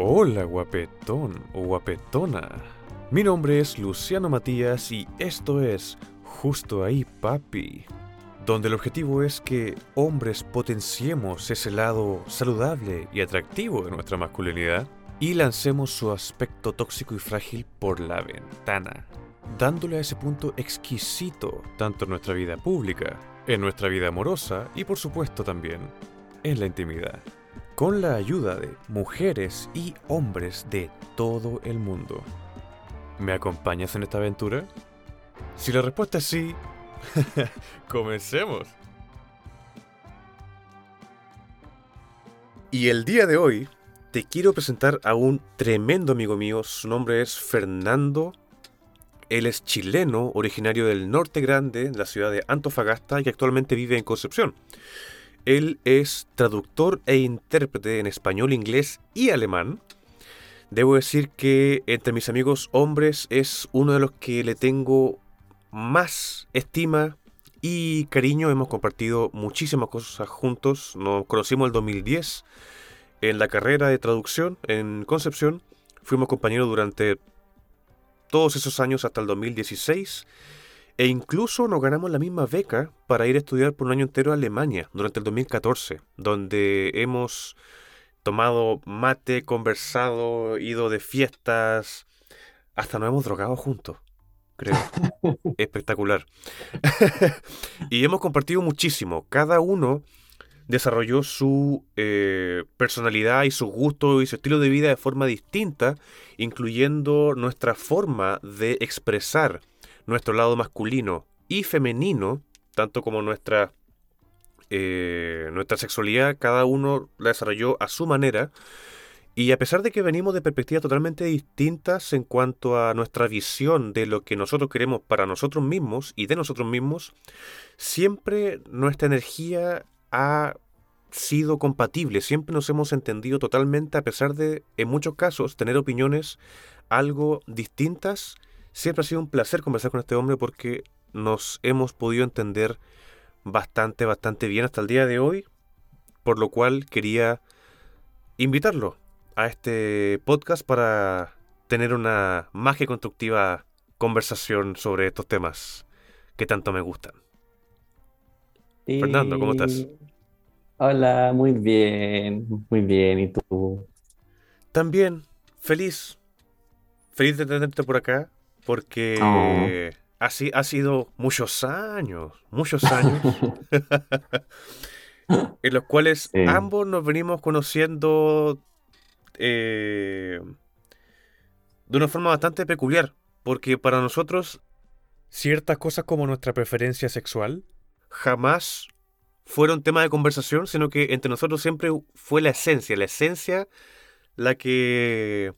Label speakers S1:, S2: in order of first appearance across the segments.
S1: Hola guapetón o guapetona. Mi nombre es Luciano Matías y esto es Justo ahí papi, donde el objetivo es que hombres potenciemos ese lado saludable y atractivo de nuestra masculinidad y lancemos su aspecto tóxico y frágil por la ventana, dándole a ese punto exquisito tanto en nuestra vida pública, en nuestra vida amorosa y por supuesto también en la intimidad con la ayuda de mujeres y hombres de todo el mundo. ¿Me acompañas en esta aventura? Si la respuesta es sí, comencemos. Y el día de hoy te quiero presentar a un tremendo amigo mío. Su nombre es Fernando. Él es chileno, originario del norte grande, de la ciudad de Antofagasta, y actualmente vive en Concepción. Él es traductor e intérprete en español, inglés y alemán. Debo decir que entre mis amigos hombres es uno de los que le tengo más estima y cariño. Hemos compartido muchísimas cosas juntos. Nos conocimos el 2010 en la carrera de traducción en Concepción. Fuimos compañeros durante todos esos años hasta el 2016 e incluso nos ganamos la misma beca para ir a estudiar por un año entero a Alemania durante el 2014, donde hemos tomado mate, conversado, ido de fiestas, hasta nos hemos drogado juntos, creo. Espectacular. y hemos compartido muchísimo. Cada uno desarrolló su eh, personalidad y su gusto y su estilo de vida de forma distinta, incluyendo nuestra forma de expresar nuestro lado masculino y femenino, tanto como nuestra, eh, nuestra sexualidad, cada uno la desarrolló a su manera. Y a pesar de que venimos de perspectivas totalmente distintas en cuanto a nuestra visión de lo que nosotros queremos para nosotros mismos y de nosotros mismos, siempre nuestra energía ha sido compatible, siempre nos hemos entendido totalmente a pesar de, en muchos casos, tener opiniones algo distintas Siempre ha sido un placer conversar con este hombre porque nos hemos podido entender bastante, bastante bien hasta el día de hoy, por lo cual quería invitarlo a este podcast para tener una más que constructiva conversación sobre estos temas que tanto me gustan. Fernando, ¿cómo estás?
S2: Hola, muy bien, muy bien. ¿Y tú?
S1: También, feliz. Feliz de tenerte por acá porque oh. así ha sido muchos años, muchos años, en los cuales ambos nos venimos conociendo eh, de una forma bastante peculiar, porque para nosotros ciertas cosas como nuestra preferencia sexual jamás fueron tema de conversación, sino que entre nosotros siempre fue la esencia, la esencia la que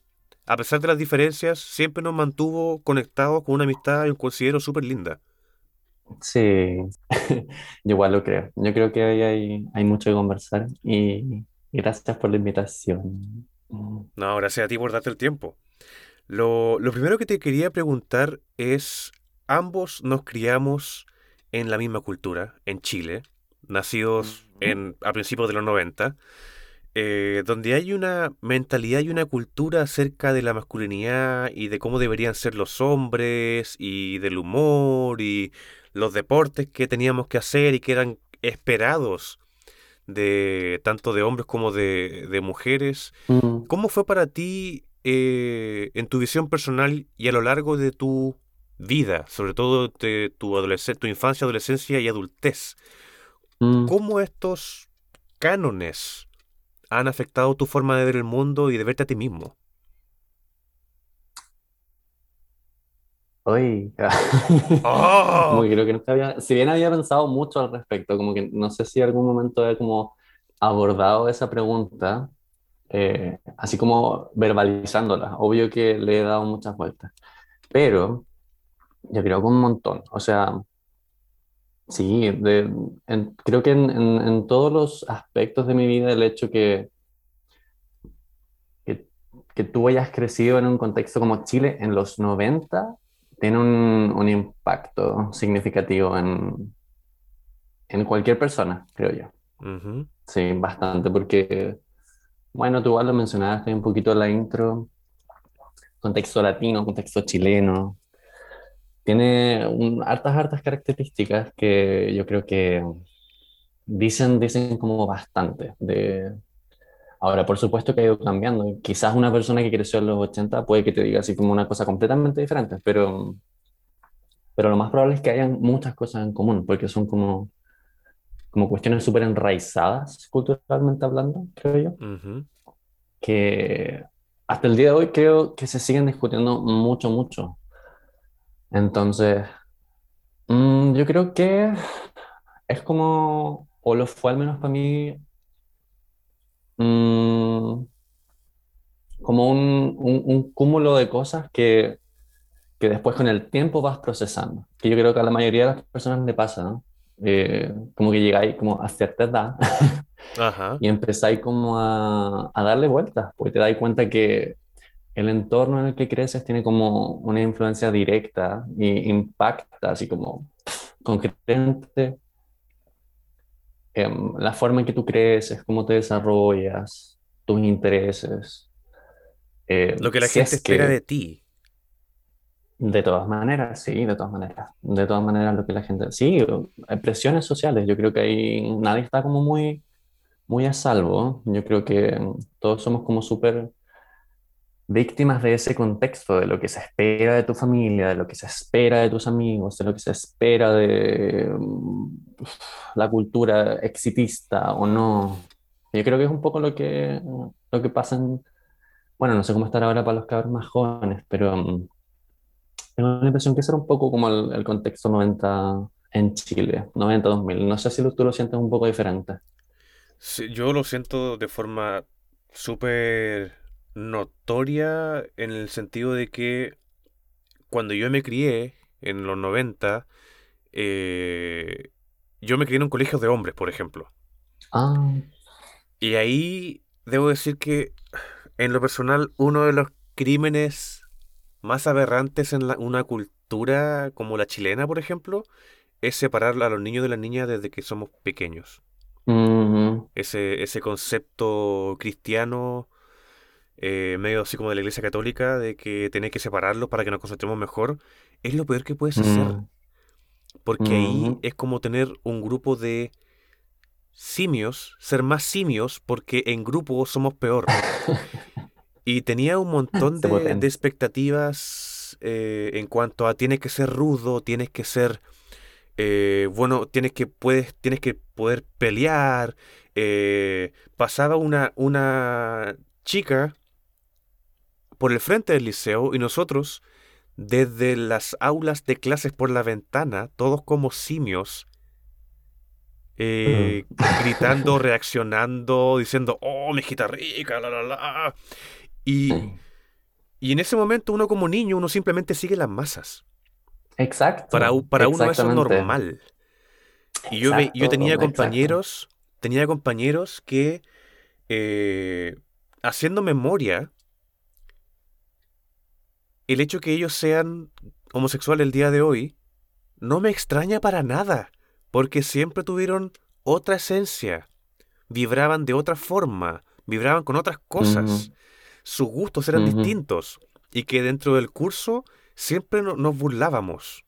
S1: a pesar de las diferencias, siempre nos mantuvo conectados con una amistad y un considero súper linda.
S2: Sí, yo igual lo creo. Yo creo que hay, hay mucho que conversar y gracias por la invitación.
S1: No, gracias a ti por darte el tiempo. Lo, lo primero que te quería preguntar es, ambos nos criamos en la misma cultura, en Chile, nacidos en, a principios de los 90. Eh, donde hay una mentalidad y una cultura acerca de la masculinidad y de cómo deberían ser los hombres y del humor y los deportes que teníamos que hacer y que eran esperados de tanto de hombres como de, mujeres. Mm. ¿Cómo fue para ti eh, en tu visión personal y a lo largo de tu vida, sobre todo de tu, tu infancia, adolescencia y adultez? Mm. ¿Cómo estos cánones han afectado tu forma de ver el mundo y de verte a ti mismo?
S2: Uy, ¡Oh! Muy, creo que no había, si bien había pensado mucho al respecto, como que no sé si en algún momento he como abordado esa pregunta, eh, así como verbalizándola. Obvio que le he dado muchas vueltas, pero yo creo que un montón. O sea, Sí, creo que en, todos los aspectos de mi vida el hecho que, que, tú hayas crecido en un contexto como Chile en los 90 tiene un, impacto significativo en, en cualquier persona, creo yo. Sí, bastante, porque Bueno, tú igual lo mencionaste un poquito en la intro, contexto latino, contexto chileno. Tiene un, hartas, hartas características que yo creo que dicen, dicen como bastante. De... Ahora, por supuesto que ha ido cambiando. Quizás una persona que creció en los 80 puede que te diga así como una cosa completamente diferente, pero, pero lo más probable es que hayan muchas cosas en común, porque son como, como cuestiones súper enraizadas culturalmente hablando, creo yo, que hasta el día de hoy creo que se siguen discutiendo mucho, mucho. Entonces, mm, yo creo que es como o lo fue al menos para mí, mm, como un, un, cúmulo de cosas que, que, después con el tiempo vas procesando. Que yo creo que a la mayoría de las personas le pasa, ¿no? Eh, como que llegáis como a cierta edad y empezáis como a, a, darle vueltas, porque te das cuenta que el entorno en el que creces tiene como una influencia directa y impacta así como concretamente Em, la forma en que tú creces, cómo te desarrollas, tus intereses.
S1: Eh, lo que la gente espera de ti.
S2: De todas maneras, sí, de todas maneras. De todas maneras, lo que la gente. Sí, hay presiones sociales. Yo creo que ahí nadie está como muy, muy a salvo. Yo creo que todos somos como súper víctimas de ese contexto, de lo que se espera de tu familia, de lo que se espera de tus amigos, de lo que se espera de mm, la cultura exitista o no. Yo creo que es un poco lo que, lo que pasa en, bueno, no sé cómo estar ahora para los cabros más jóvenes, pero mm, tengo la impresión que ese era un poco como el, contexto 90 en Chile, 90-2000. No sé si tú lo sientes un poco diferente.
S1: yo lo siento de forma súper notoria en el sentido de que cuando yo me crié en los 90, eh, yo me crié en un colegio de hombres, por ejemplo.
S2: Ah.
S1: Y ahí debo decir que, en lo personal, uno de los crímenes más aberrantes en una cultura como la chilena, por ejemplo, es separar a los niños de las niñas desde que somos pequeños. ese, ese concepto cristiano eh, medio así como de la iglesia católica, de que tenés que separarlos para que nos concentremos mejor, es lo peor que puedes hacer. Mm. Porque ahí es como tener un grupo de simios, ser más simios, porque en grupo somos peor. y tenía un montón de, expectativas eh, en cuanto a tienes que ser rudo, tienes que ser eh, bueno, tienes que, puedes, tienes que poder pelear. pasaba una, una chica por el frente del liceo y nosotros, desde las aulas de clases por la ventana, todos como simios, eh, gritando, reaccionando, diciendo, oh, mi hijita rica, la, la, la. Y, y en ese momento uno como niño, uno simplemente sigue las masas.
S2: Exacto.
S1: Para, para uno eso es normal. Y yo, yo tenía compañeros, tenía compañeros que, eh, haciendo memoria, el hecho que ellos sean homosexuales el día de hoy no me extraña para nada, porque siempre tuvieron otra esencia, vibraban de otra forma, vibraban con otras cosas, sus gustos eran distintos y que dentro del curso siempre nos burlábamos,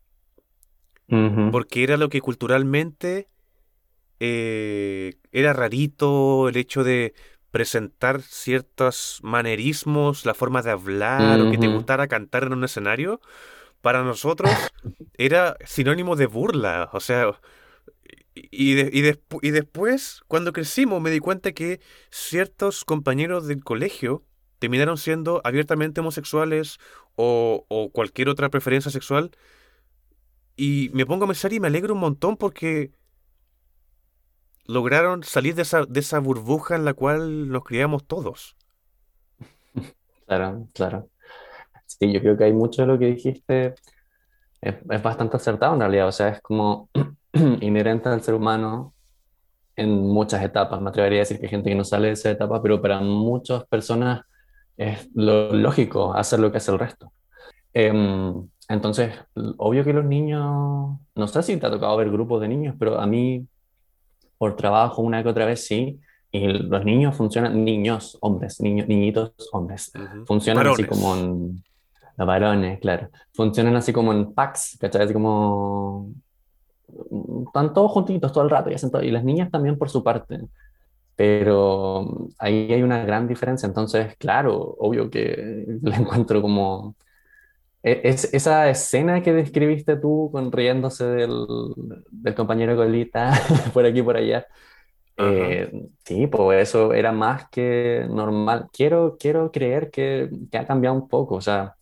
S1: porque era lo que culturalmente eh, era rarito, el hecho de presentar ciertos manerismos, la forma de hablar o que te gustara cantar en un escenario, para nosotros era sinónimo de burla. O sea, y, y, después, cuando crecimos, me di cuenta que ciertos compañeros del colegio terminaron siendo abiertamente homosexuales o, o cualquier otra preferencia sexual. Y me pongo a pensar y me alegro un montón porque lograron salir de esa, de esa burbuja en la cual nos criamos todos.
S2: Claro, claro. Sí, yo creo que hay mucho de lo que dijiste, es, es bastante acertado en realidad, o sea, es como inherente al ser humano en muchas etapas. Me atrevería a decir que hay gente que no sale de esa etapa, pero para muchas personas es lo lógico hacer lo que hace el resto. Em, entonces, obvio que los niños, no sé si te ha tocado ver grupos de niños, pero a mí por trabajo una que otra vez sí, Y los niños funcionan, niños, hombres, niños, niñitos, hombres, funcionan así como en, los varones, claro, funcionan así como en packs, ¿cachai? Así como, están todos juntitos todo el rato y, hacen todo, y las niñas también por su parte. Pero ahí hay una gran diferencia, entonces, claro, obvio que le encuentro como es, esa escena que describiste tú con riéndose del, del compañero Colita por aquí y por allá. Eh, sí, pues eso era más que normal. Quiero, quiero creer que, que ha cambiado un poco. O sea,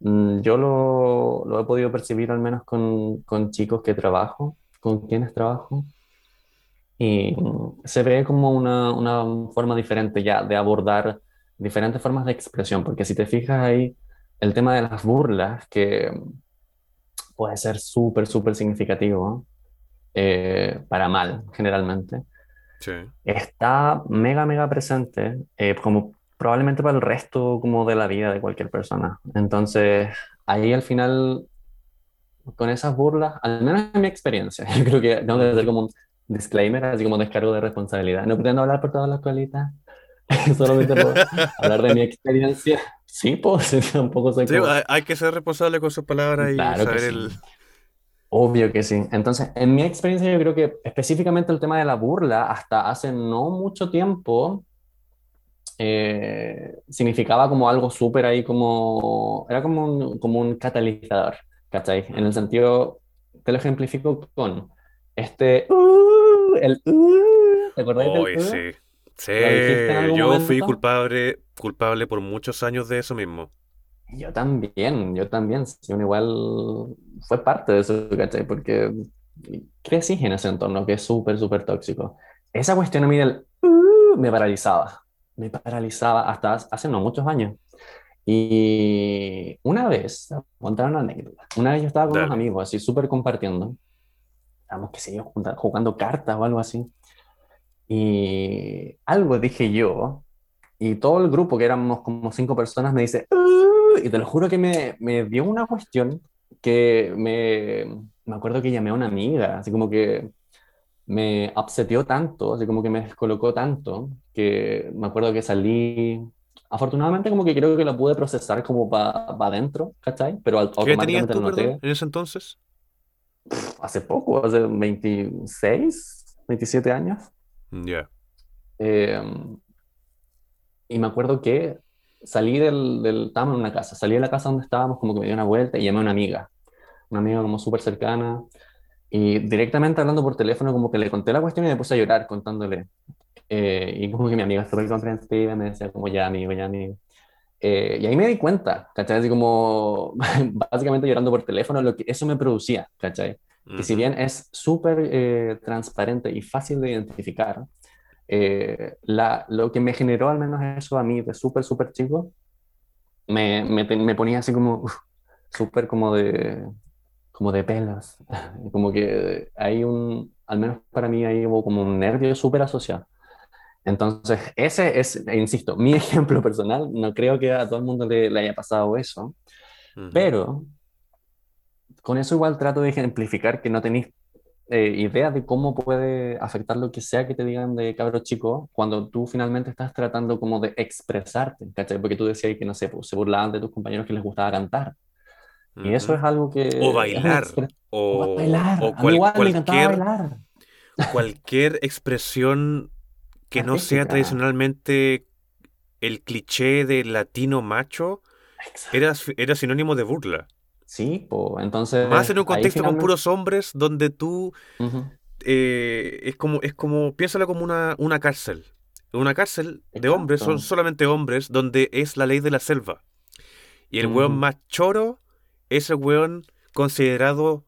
S2: mm, yo lo, lo, he podido percibir al menos con, con, chicos que trabajo, con quienes trabajo. Y se ve como una, una forma diferente ya de abordar diferentes formas de expresión. Porque si te fijas ahí el tema de las burlas, que puede ser súper, súper significativo, eh, para mal, generalmente, está mega, mega presente, eh, como probablemente para el resto como de la vida de cualquier persona. Entonces, ahí al final, con esas burlas, al menos en mi experiencia, yo creo que tengo que hacer como un disclaimer, así como descargo de responsabilidad. No pretendo hablar por todas las colitas, solamente puedo hablar de mi experiencia Sí, pues tampoco soy
S1: hay que ser responsable con sus palabras y saber el...
S2: Obvio que sí. Entonces, en mi experiencia, yo creo que específicamente el tema de la burla, hasta hace no mucho tiempo, eh, significaba como algo súper ahí, como. Era como un, como un catalizador, ¿cachai? En el sentido, te lo ejemplifico con este. Uh, el. Uh, ¿Te acordás del uh?
S1: sí. Sí, yo fui culpable, culpable por muchos años de eso mismo.
S2: Yo también, yo también. Uno igual fue parte de eso, ¿cachai? Porque crecí en ese entorno que es súper, súper tóxico. Esa cuestión a mí del uh, me paralizaba. Me paralizaba hasta hace no muchos años. Y una vez, contar una anécdota. Una vez yo estaba con unos amigos, así súper compartiendo. Estábamos, qué sé yo, jugando cartas o algo así. Y algo dije yo, y todo el grupo, que éramos como cinco personas, me dice, y te lo juro que me, me dio una cuestión que me, me acuerdo que llamé a una amiga, así como que me upsetió tanto, así como que me descolocó tanto, que me acuerdo que salí, afortunadamente como que creo que lo pude procesar como para adentro, ¿cachai? Pero
S1: automáticamente ¿Qué tenías en ese entonces?
S2: hace poco, hace 26, 27 años.
S1: Ya.
S2: Em, y me acuerdo que salí del, del, estábamos en una casa, salí de la casa donde estábamos, como que me dio una vuelta y llamé a una amiga, una amiga como súper cercana, y directamente hablando por teléfono, como que le conté la cuestión y me puse a llorar contándole. Eh, y como que mi amiga súper comprensiva me decía como ya amigo, ya amigo. Eh, y ahí me di cuenta, ¿cachai? Así como básicamente llorando por teléfono, lo que eso me producía, ¿cachai? Que si bien es súper eh, transparente y fácil de identificar, eh, la, lo que me generó al menos eso a mí de súper, súper chico, me, me, me, ponía así como súper como de, como de pelas. como que hay un, al menos para mí hay como un nervio súper asociado. Entonces, ese es, insisto, mi ejemplo personal. No creo que a todo el mundo le, le haya pasado eso, pero con eso igual trato de ejemplificar que no tenéis eh, idea de cómo puede afectar lo que sea que te digan de cabro chico cuando tú finalmente estás tratando como de expresarte, ¿cachai? Porque tú decías que, no sé, pues, se burlaban de tus compañeros que les gustaba cantar. Y eso es algo que...
S1: O bailar. O,
S2: bailar. O cualquier, bailar.
S1: cualquier expresión que no sea tradicionalmente el cliché de latino macho era, era sinónimo de burla.
S2: Sí, pues entonces...
S1: Más en un contexto con puros hombres donde tú... Eh, es como, es como, piénsalo como una, una cárcel. Una cárcel de hombres, son solamente hombres, donde es la ley de la selva. Y el weón más choro es el weón considerado,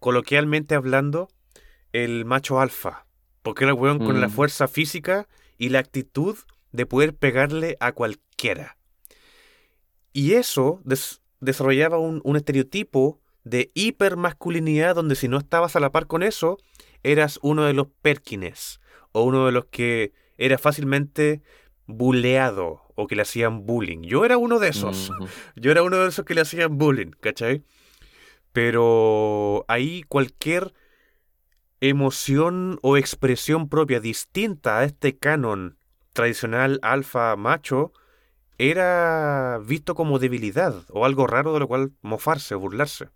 S1: coloquialmente hablando, el macho alfa. Porque era el weón con la mm. fuerza física y la actitud de poder pegarle a cualquiera. Y eso, desarrollaba un, estereotipo de hipermasculinidad donde si no estabas a la par con eso, eras uno de los Perkines o uno de los que era fácilmente buleado o que le hacían bullying. Yo era uno de esos. Yo era uno de esos que le hacían bullying, ¿cachai? Pero ahí cualquier emoción o expresión propia distinta a este canon tradicional alfa macho era visto como debilidad o algo raro de lo cual mofarse, burlarse.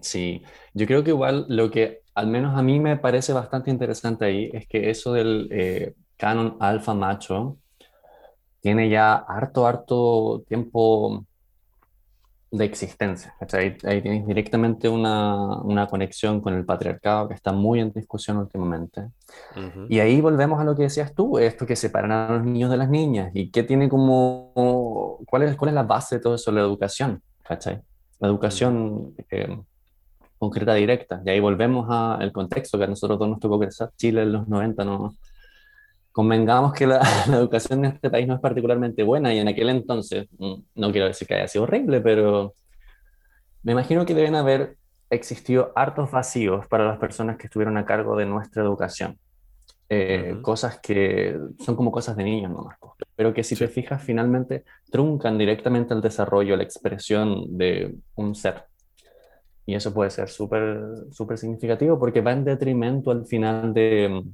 S2: Sí, yo creo que igual lo que al menos a mí me parece bastante interesante ahí es que eso del eh, canon alfa macho tiene ya harto, harto tiempo de existencia. Ahí, ahí, tienes directamente una, una, conexión con el patriarcado que está muy en discusión últimamente. Y ahí volvemos a lo que decías tú, esto que separan a los niños de las niñas y qué tiene como, cuál es, cuál es la base de todo eso, la educación, ¿cachai? La educación eh, concreta, directa. Y ahí volvemos al contexto que a nosotros todos nos tocó crecer, Chile en los 90, ¿no? Convengamos que la, educación en este país no es particularmente buena y en aquel entonces, mm, no quiero decir que haya sido horrible, pero me imagino que deben haber existido hartos vacíos para las personas que estuvieron a cargo de nuestra educación. Eh, cosas que son como cosas de niños nomás, pero que si te fijas finalmente truncan directamente el desarrollo, la expresión de un ser. Y eso puede ser súper súper significativo porque va en detrimento al final de,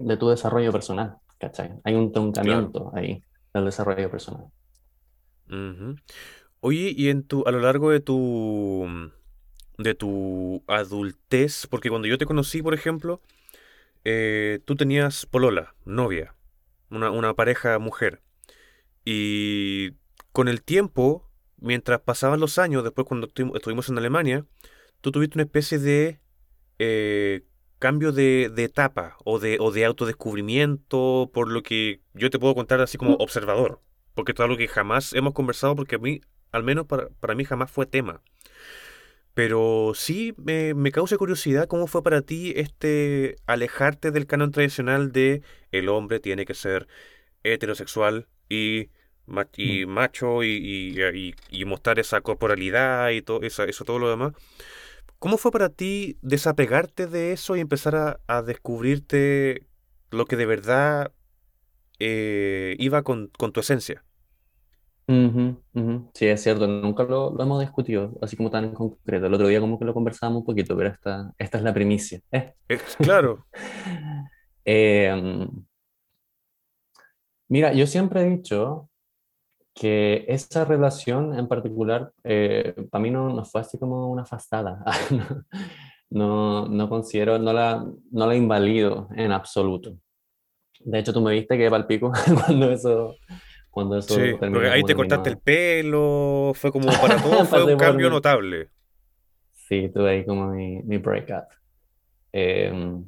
S2: de tu desarrollo personal, ¿cachai? Hay un truncamiento ahí del desarrollo personal.
S1: Oye, y en tu, a lo largo de tu, de tu adultez, porque cuando yo te conocí, por ejemplo, eh, tú tenías polola, novia, una, una pareja mujer. Y con el tiempo, mientras pasaban los años, después cuando estuvimos en Alemania, tú tuviste una especie de eh, cambio de, etapa o de, o de autodescubrimiento, por lo que yo te puedo contar así como observador, porque es algo que jamás hemos conversado, porque a mí, al menos para, mí, jamás fue tema. Pero sí me, me, causa curiosidad cómo fue para ti este alejarte del canon tradicional de el hombre tiene que ser heterosexual y, y macho y, y, mostrar esa corporalidad y todo eso, eso todo lo demás ¿Cómo fue para ti desapegarte de eso y empezar a, descubrirte lo que de verdad eh, iba con, tu esencia?
S2: Sí, es cierto, nunca lo, hemos discutido así como tan en concreto. El otro día como que lo conversábamos un poquito, pero esta, esta es la primicia. ¿eh?
S1: claro.
S2: Em, mira, yo siempre he dicho que esa relación en particular, eh, para mí no, no, fue así como una fastada. no, no considero, no la, no la invalido en absoluto. De hecho, tú me viste que palpico cuando eso, cuando eso
S1: sí, porque ahí te cortaste el pelo, fue como para todo, fue un cambio notable.
S2: Sí, tuve ahí como mi, mi breakup. Em,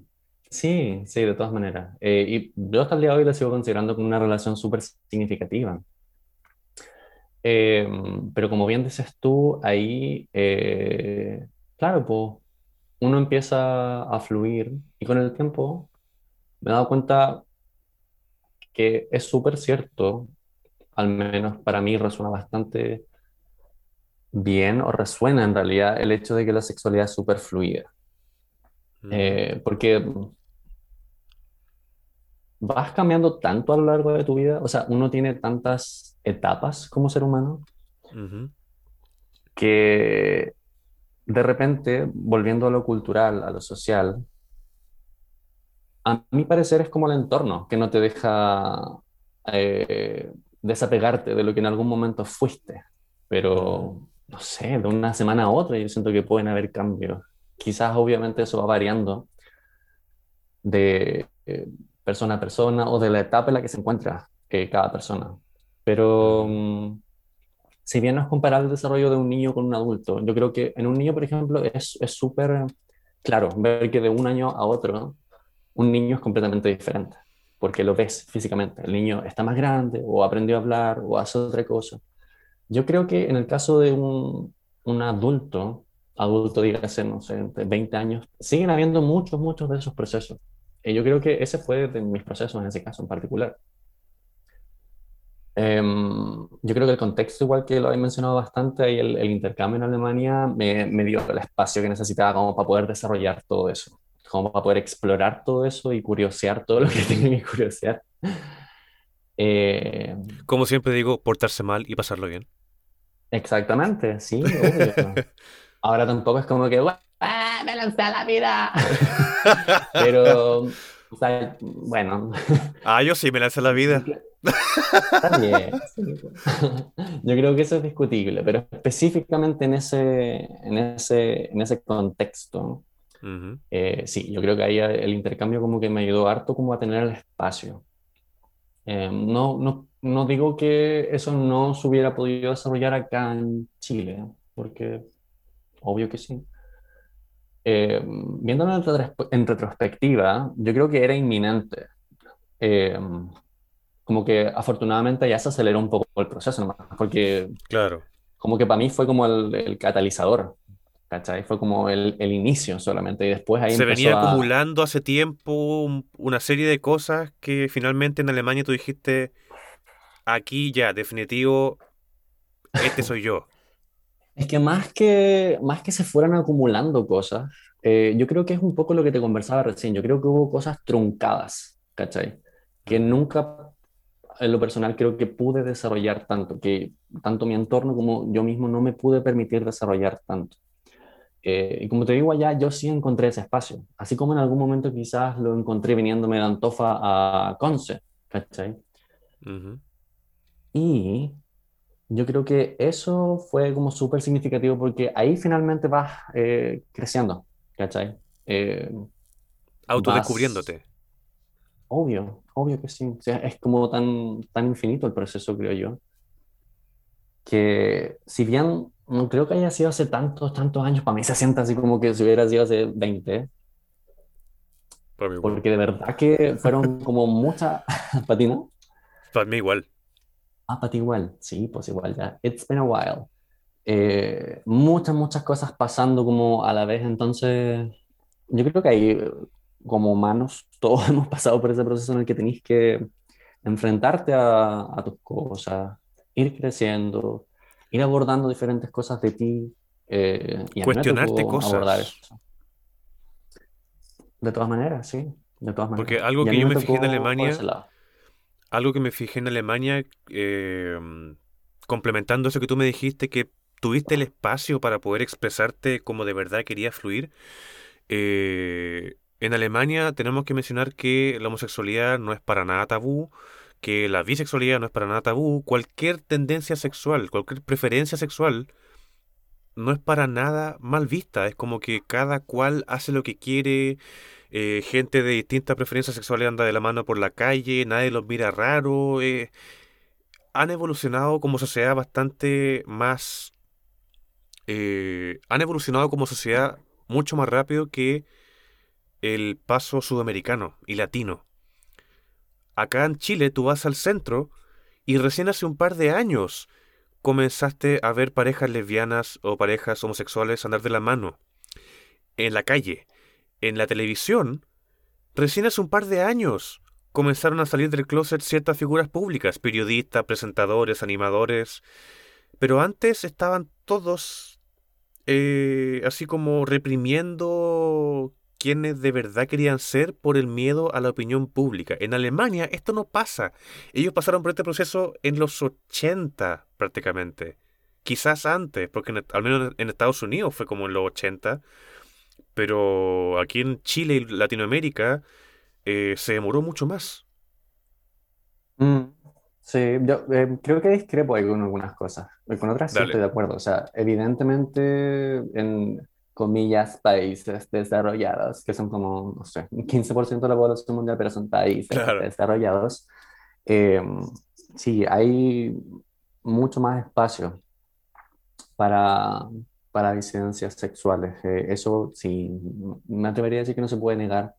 S2: sí, sí, de todas maneras. Eh, y yo hasta el día de hoy la sigo considerando como una relación súper significativa. Eh, pero como bien dices tú, ahí, eh, claro, pues uno empieza a fluir y con el tiempo me he dado cuenta que es súper cierto, al menos para mí resuena bastante bien o resuena en realidad el hecho de que la sexualidad es súper fluida. Mm. Eh, porque vas cambiando tanto a lo largo de tu vida, o sea, uno tiene tantas etapas como ser humano que de repente, volviendo a lo cultural, a lo social, a mi parecer es como el entorno que no te deja eh, desapegarte de lo que en algún momento fuiste, pero no sé, de una semana a otra yo siento que pueden haber cambios. Quizás obviamente eso va variando de... Eh, persona a persona o de la etapa en la que se encuentra eh, cada persona. Pero mm, si bien no es comparable el desarrollo de un niño con un adulto, yo creo que en un niño, por ejemplo, es súper claro ver que de un año a otro un niño es completamente diferente, porque lo ves físicamente. El niño está más grande o aprendió a hablar o hace otra cosa. Yo creo que en el caso de un, un adulto, adulto, dígase, no sé, de 20 años, siguen habiendo muchos, muchos de esos procesos. Y yo creo que ese fue de mis procesos en ese caso en particular. Em, yo creo que el contexto, igual que lo he mencionado bastante, ahí el, intercambio en Alemania me, me, dio el espacio que necesitaba como para poder desarrollar todo eso, como para poder explorar todo eso y curiosear todo lo que tenía que curiosear.
S1: Eh, como siempre digo, portarse mal y pasarlo bien.
S2: Exactamente, sí, obvio. Ahora tampoco es como que, me lancé a la vida. Pero, o sea, bueno.
S1: Ah, yo sí me lancé a la vida.
S2: También. Yo creo que eso es discutible, pero específicamente en ese, en ese, en ese contexto, eh, sí, yo creo que ahí el intercambio como que me ayudó harto como a tener el espacio. Eh, no, no, no digo que eso no se hubiera podido desarrollar acá en Chile, porque obvio que sí. Eh, viéndolo en, retrospectiva, yo creo que era inminente. Eh, como que afortunadamente ya se aceleró un poco el proceso, nomás, porque
S1: claro.
S2: como que para mí fue como el, el catalizador, ¿cachai? Fue como el, el, inicio solamente y después ahí
S1: Se venía acumulando hace tiempo una serie de cosas que finalmente en Alemania tú dijiste, aquí ya, definitivo, este soy yo.
S2: Es que más que, más que se fueran acumulando cosas, eh, yo creo que es un poco lo que te conversaba recién. Yo creo que hubo cosas truncadas, ¿cachai? Que nunca, en lo personal, creo que pude desarrollar tanto, que tanto mi entorno como yo mismo no me pude permitir desarrollar tanto. Eh, y como te digo allá, yo sí encontré ese espacio, así como en algún momento quizás lo encontré viniéndome de Antofa a Conce, ¿cachai? Y yo creo que eso fue como súper significativo porque ahí finalmente vas eh, creciendo, ¿cachai? Eh,
S1: Autodescubriéndote.
S2: Obvio, obvio que sí. O sea, es como tan, tan infinito el proceso, creo yo. Que si bien no creo que haya sido hace tantos, tantos años, para mí se siente así como que si hubiera sido hace 20. Porque de verdad que fueron como muchas. ¿Para ti no?
S1: Para mí igual.
S2: Ah, para ti igual. Sí, pues igual ya. It's been a while. Eh, muchas, muchas cosas pasando como a la vez. Entonces, yo creo que ahí, como humanos, todos hemos pasado por ese proceso en el que tenéis que enfrentarte a, a tus cosas, ir creciendo, ir abordando diferentes cosas de ti. Eh,
S1: y Cuestionarte cosas.
S2: De todas maneras, sí. De todas maneras.
S1: Porque algo que yo me, fijé en Alemania. Algo que me fijé en Alemania, eh, complementando eso que tú me dijiste, que tuviste el espacio para poder expresarte como de verdad querías fluir. Eh, en Alemania tenemos que mencionar que la homosexualidad no es para nada tabú que la bisexualidad no es para nada tabú, cualquier tendencia sexual, cualquier preferencia sexual, no es para nada mal vista, es como que cada cual hace lo que quiere, eh, gente de distintas preferencias sexuales anda de la mano por la calle, nadie los mira raro, eh, han evolucionado como sociedad bastante más... Eh, han evolucionado como sociedad mucho más rápido que el paso sudamericano y latino acá en Chile tú vas al centro y recién hace un par de años comenzaste a ver parejas lesbianas o parejas homosexuales andar de la mano en la calle. En la televisión, recién hace un par de años comenzaron a salir del closet ciertas figuras públicas, periodistas, presentadores, animadores, pero antes estaban todos eh, así como reprimiendo quienes de verdad querían ser por el miedo a la opinión pública. En Alemania esto no pasa. Ellos pasaron por este proceso en los 80 prácticamente. Quizás antes, porque al menos en Estados Unidos fue como en los 80. Pero aquí en Chile y Latinoamérica eh, se demoró mucho más.
S2: Mm, sí, yo eh, creo que discrepo con algunas cosas. Con otras sí estoy de acuerdo. O sea, evidentemente en comillas, países desarrollados, que son como, no sé, 15% de la población mundial, pero son países desarrollados, eh, sí, hay mucho más espacio para, para disidencias sexuales. Eh, eso sí, me atrevería a decir que no se puede negar.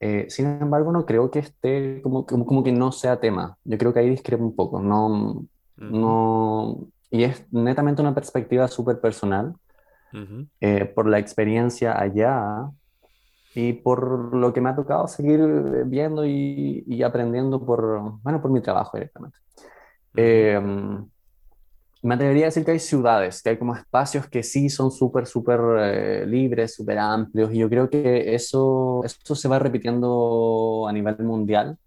S2: Eh, sin embargo, no creo que esté como, como, como, que no sea tema. Yo creo que ahí discrepo un poco. No, no, y es netamente una perspectiva súper personal. Eh, por la experiencia allá y por lo que me ha tocado seguir viendo y, y aprendiendo por, bueno, por mi trabajo directamente. Em, me atrevería a decir que hay ciudades, que hay como espacios que sí son súper, súper eh, libres, súper amplios, y yo creo que eso, eso se va repitiendo a nivel mundial,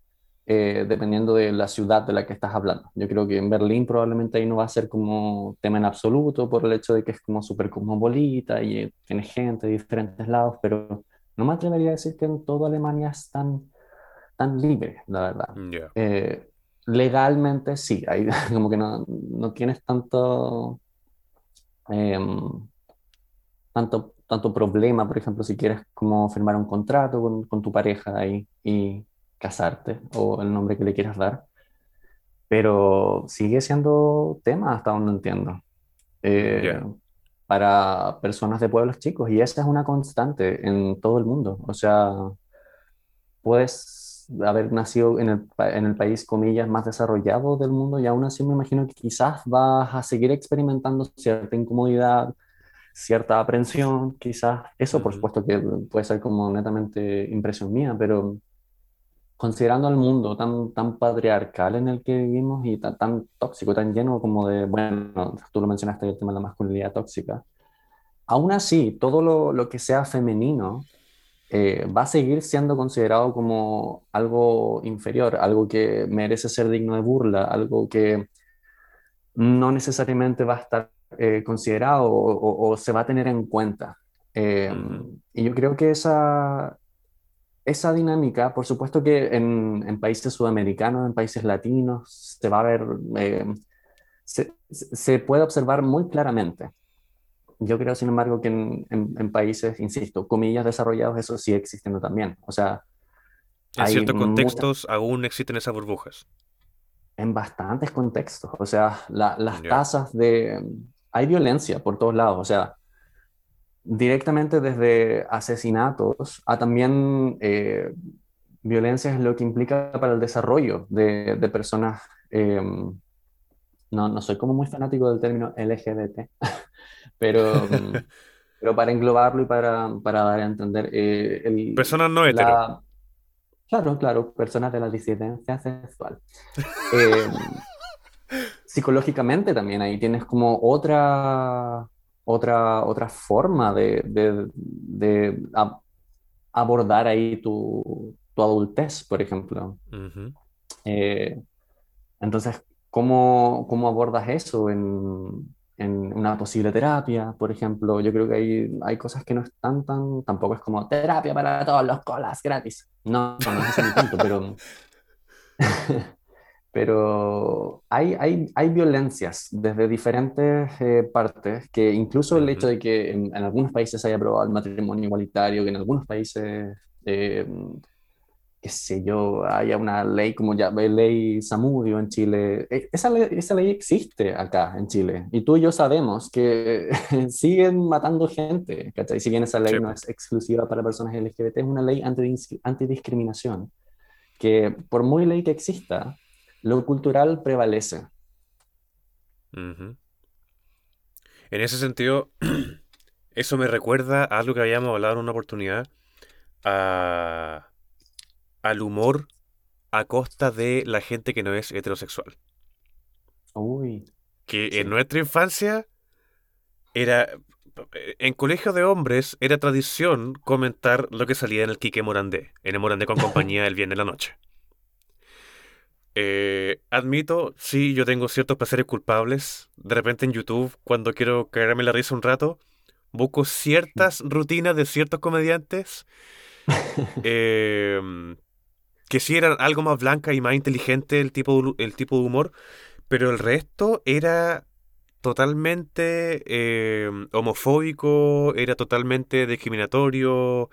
S2: eh, dependiendo de la ciudad de la que estás hablando. Yo creo que en Berlín probablemente ahí no va a ser como tema en absoluto por el hecho de que es como súper cosmopolita y tiene gente de diferentes lados, pero no me atrevería a decir que en toda Alemania es tan, tan libre, la verdad. Eh, legalmente sí, hay, como que no, no tienes tanto, em, tanto, tanto problema, por ejemplo, si quieres como firmar un contrato con, con tu pareja ahí y casarte o el nombre que le quieras dar, pero sigue siendo tema hasta donde entiendo. Eh, para personas de pueblos chicos y esa es una constante en todo el mundo. O sea, puedes haber nacido en el, en el país, comillas, más desarrollado del mundo y aún así me imagino que quizás vas a seguir experimentando cierta incomodidad, cierta aprensión, quizás. Eso, por supuesto, que puede ser como netamente impresión mía, pero considerando el mundo tan, tan patriarcal en el que vivimos y tan, tan tóxico, tan lleno como de, bueno, tú lo mencionaste, el tema de la masculinidad tóxica, aún así, todo lo, lo que sea femenino eh, va a seguir siendo considerado como algo inferior, algo que merece ser digno de burla, algo que no necesariamente va a estar eh, considerado o, se va a tener en cuenta. Eh, y yo creo que esa, esa dinámica, por supuesto que en, en, países sudamericanos, en países latinos, se va a ver, se, se, puede observar muy claramente. Yo creo, sin embargo, que en, en, países, insisto, comillas desarrollados, eso sí existen también. O sea,
S1: en ciertos contextos aún existen esas burbujas.
S2: En bastantes contextos. O sea, las tasas de... Hay violencia por todos lados. O sea, directamente desde asesinatos a también eh, violencia es lo que implica para el desarrollo de, personas. Em, no, no soy como muy fanático del término LGBT, pero, pero para englobarlo y para, para dar a entender. Eh, el,
S1: personas no hetero.
S2: Claro, claro, personas de la disidencia sexual. Em, psicológicamente también ahí tienes como otra otra, otra forma de, de, abordar ahí tu, tu, adultez, por ejemplo. Eh, entonces, ¿cómo, ¿cómo, abordas eso en, en, una posible terapia, por ejemplo? Yo creo que hay, hay cosas que no están tan, tampoco es como terapia para todos los colas gratis. No, no, no es ese punto, pero... pero hay, hay, hay violencias desde diferentes eh, partes, que incluso el hecho de que en, algunos países haya aprobado el matrimonio igualitario, que en algunos países, eh, qué sé yo, haya una ley como ya, ley Samudio en Chile, e, esa ley, esa ley existe acá en Chile, y tú y yo sabemos que siguen matando gente, ¿cachai? Si bien esa ley no es exclusiva para personas LGBT, es una ley antidiscriminación, que por muy ley que exista, lo cultural prevalece.
S1: En ese sentido, eso me recuerda a algo que habíamos hablado en una oportunidad, a, al humor a costa de la gente que no es heterosexual.
S2: Uy.
S1: Que en nuestra infancia era. En colegio de hombres era tradición comentar lo que salía en el Quique Morandé, en el Morandé con compañía el viernes de la noche. Eh, admito, sí, yo tengo ciertos placeres culpables. De repente en YouTube, cuando quiero cagarme la risa un rato, busco ciertas rutinas de ciertos comediantes em, que sí eran algo más blanca y más inteligente el tipo, el tipo de humor, pero el resto era totalmente em, homofóbico, era totalmente discriminatorio,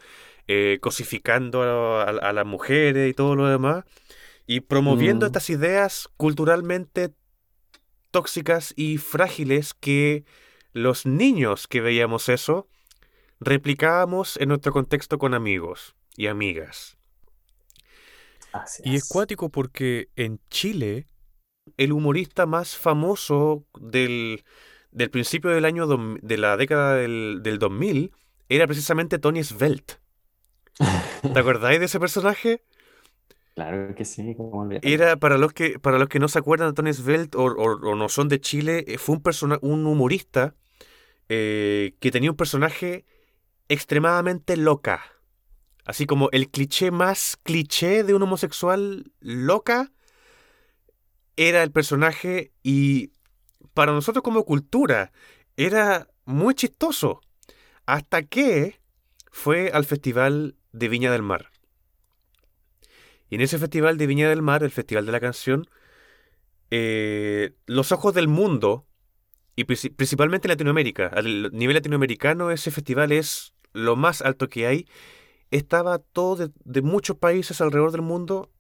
S1: eh, cosificando a las mujeres y todo lo demás y promoviendo mm. estas ideas culturalmente tóxicas y frágiles que los niños que veíamos eso replicábamos en nuestro contexto con amigos y amigas. Y es cuático porque en Chile el humorista más famoso del, del principio del año de la década del, del 2000 era precisamente Tony Svelte. ¿Te acordáis de ese personaje?
S2: Claro que sí, como
S1: Era, para los que, para los que no se acuerdan de Tony Svelte o, no son de Chile, eh, fue un, un humorista eh, que tenía un personaje extremadamente loca. Así como el cliché más cliché de un homosexual loca era el personaje y para nosotros como cultura era muy chistoso. Hasta que fue al Festival de Viña del Mar. Y en ese Festival de Viña del Mar, el Festival de la Canción, eh, los ojos del mundo, y principalmente en Latinoamérica, a nivel latinoamericano ese festival es lo más alto que hay, estaba todo de muchos países alrededor del mundo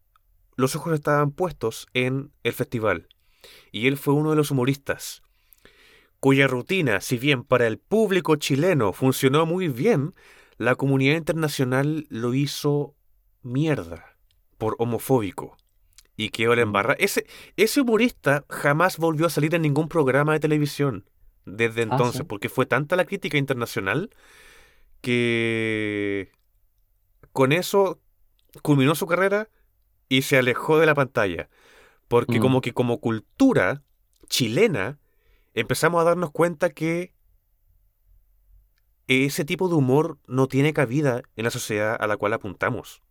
S1: los ojos estaban puestos en el festival. Y él fue uno de los humoristas, cuya rutina, si bien para el público chileno funcionó muy bien, la comunidad internacional lo hizo mierda por homofóbico. Y quedó la embarra. Ese, ese humorista jamás volvió a salir en ningún programa de televisión desde ah, entonces, porque fue tanta la crítica internacional que con eso culminó su carrera y se alejó de la pantalla. Porque como que como cultura chilena empezamos a darnos cuenta que ese tipo de humor no tiene cabida en la sociedad a la cual apuntamos.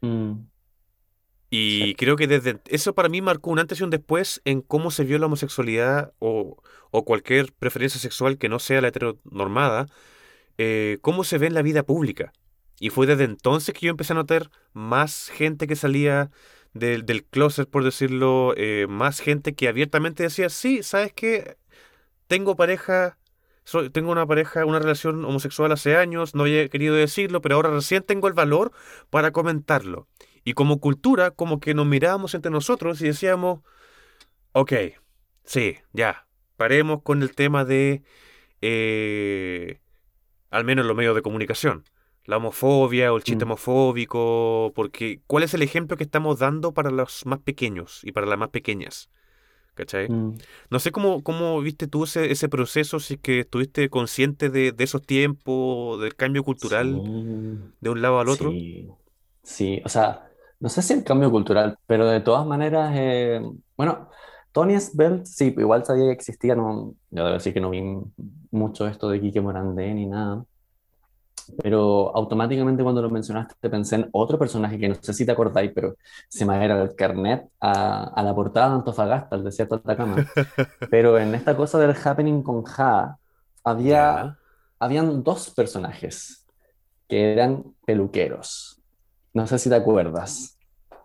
S1: Mm. Y creo que desde eso para mí marcó un antes y un después en cómo se vio la homosexualidad o, o cualquier preferencia sexual que no sea la heteronormada, eh, cómo se ve en la vida pública. Y fue desde entonces que yo empecé a notar más gente que salía del, del closet, por decirlo, eh, más gente que abiertamente decía, sí, ¿sabes qué? Tengo pareja, tengo una pareja, una relación homosexual hace años, no había querido decirlo, pero ahora recién tengo el valor para comentarlo. Y como cultura, como que nos mirábamos entre nosotros y decíamos, ok, sí, ya, paremos con el tema de, eh, al menos los medios de comunicación la homofobia o el chiste mm. homofóbico, porque ¿cuál es el ejemplo que estamos dando para los más pequeños y para las más pequeñas? ¿Cachai? Mm. No sé cómo, cómo viste tú ese, ese proceso, si que estuviste consciente de, esos tiempos, del cambio cultural de un lado al otro.
S2: Sí. sí, o sea, no sé si el cambio cultural, pero de todas maneras, eh, bueno, Tony Svelte, sí, igual sabía que existía, no, yo debo decir que no vi mucho esto de Quique Morandé ni nada, pero automáticamente cuando lo mencionaste pensé en otro personaje que no sé si te acordáis, pero se me era el carnet a, a, la portada de Antofagasta, el desierto de Atacama. pero en esta cosa del happening con Ja, había, habían dos personajes que eran peluqueros. No sé si te acuerdas.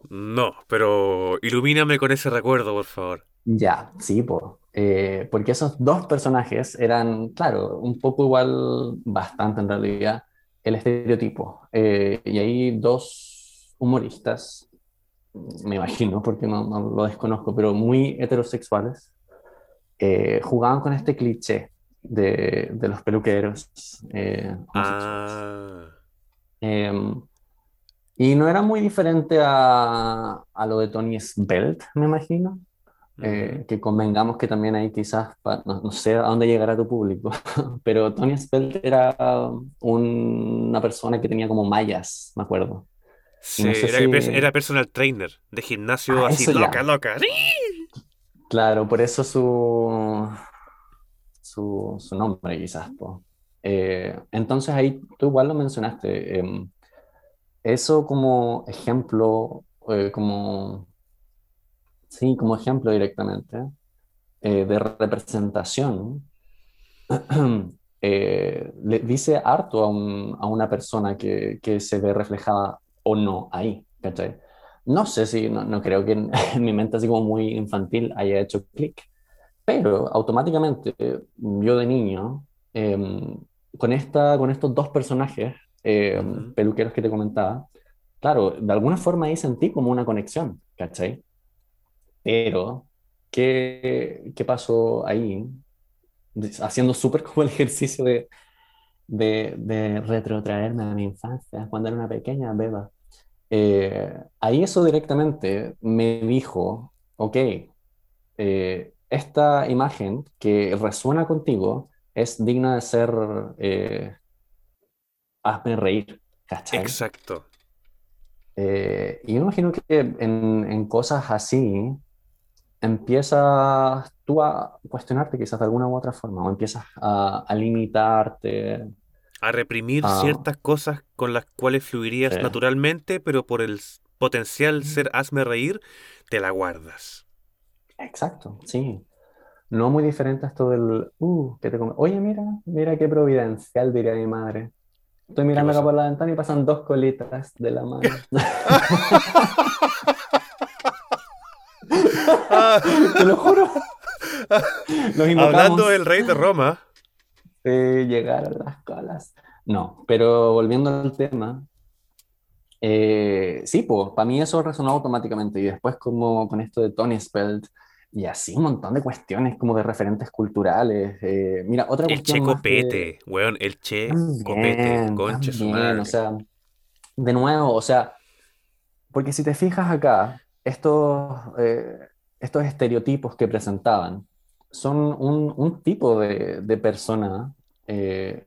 S1: No, pero ilumíname con ese recuerdo, por favor.
S2: Ya, sí, eh, porque esos dos personajes eran, claro, un poco igual, bastante en realidad, el estereotipo. Eh, y hay dos humoristas, me imagino, porque no, lo desconozco, pero muy heterosexuales, eh, jugaban con este cliché de, de los peluqueros. Eh, ah. Em, y no era muy diferente a, a lo de Tony Svelte, me imagino. Eh, que convengamos que también ahí quizás, no, sé a dónde llegará tu público, pero Tony Spelt era una persona que tenía como mallas, me acuerdo.
S1: Sí, era, personal trainer de gimnasio ah, así loca, loca.
S2: Claro, por eso su, su, su nombre quizás. Eh, entonces ahí tú igual lo mencionaste. Em, eso como ejemplo, eh, como sí, como ejemplo directamente, eh, de representación, eh, le dice harto a, a una persona que, que, se ve reflejada o no ahí, ¿cachai? No sé si, no, no creo que en, mi mente así como muy infantil haya hecho clic, pero automáticamente yo de niño, em, con, esta, con estos dos personajes em, peluqueros que te comentaba, claro, de alguna forma ahí sentí como una conexión, ¿cachai? Pero, ¿qué, qué pasó ahí? Haciendo súper como el ejercicio de, de, de, retrotraerme a mi infancia, cuando era una pequeña beba. Eh, ahí eso directamente me dijo, ok, eh, esta imagen que resuena contigo es digna de ser, eh, hazme reír,
S1: Exacto.
S2: y yo imagino que en, en, cosas así, empiezas tú a cuestionarte quizás de alguna u otra forma, o empiezas a, limitarte.
S1: a reprimir ciertas cosas con las cuales fluirías
S2: sí.
S1: naturalmente, pero por el potencial ser hazme reír, te la guardas.
S2: Exacto, sí. No muy diferente a esto del, uh, que te come. Oye, mira, mira qué providencial, diría mi madre. Estoy
S1: ¿Qué
S2: mirando acá por la ventana y pasan dos colitas de la mano.
S1: Ah,
S2: Te lo juro. Los
S1: Hablando del rey de Roma,
S2: Eh, llegaron las colas. No, pero volviendo al tema, eh, sí, pues, para mí eso resonó automáticamente. Y después como con esto de Tony Spelt y así un montón de cuestiones como de referentes culturales. eh, mira, otra
S1: el
S2: cuestión
S1: Che
S2: más que...
S1: Copete, weón, el Che Copete, conche su
S2: también, o
S1: madre.
S2: sea, de nuevo, o sea, porque si te fijas acá, estos, eh, estos estereotipos que presentaban son un, tipo de, persona eh,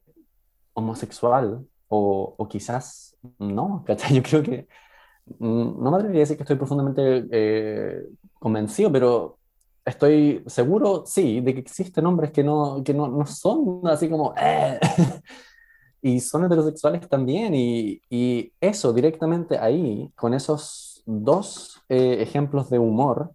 S2: homosexual o, o quizás no, ¿cachai? Yo creo que mm, no me atrevería a decir que estoy profundamente eh, convencido, pero estoy seguro, sí, de que existen hombres que no, que no, no son así como... "Eh". Y son heterosexuales también, y, y eso directamente ahí, con esos dos eh, ejemplos de humor,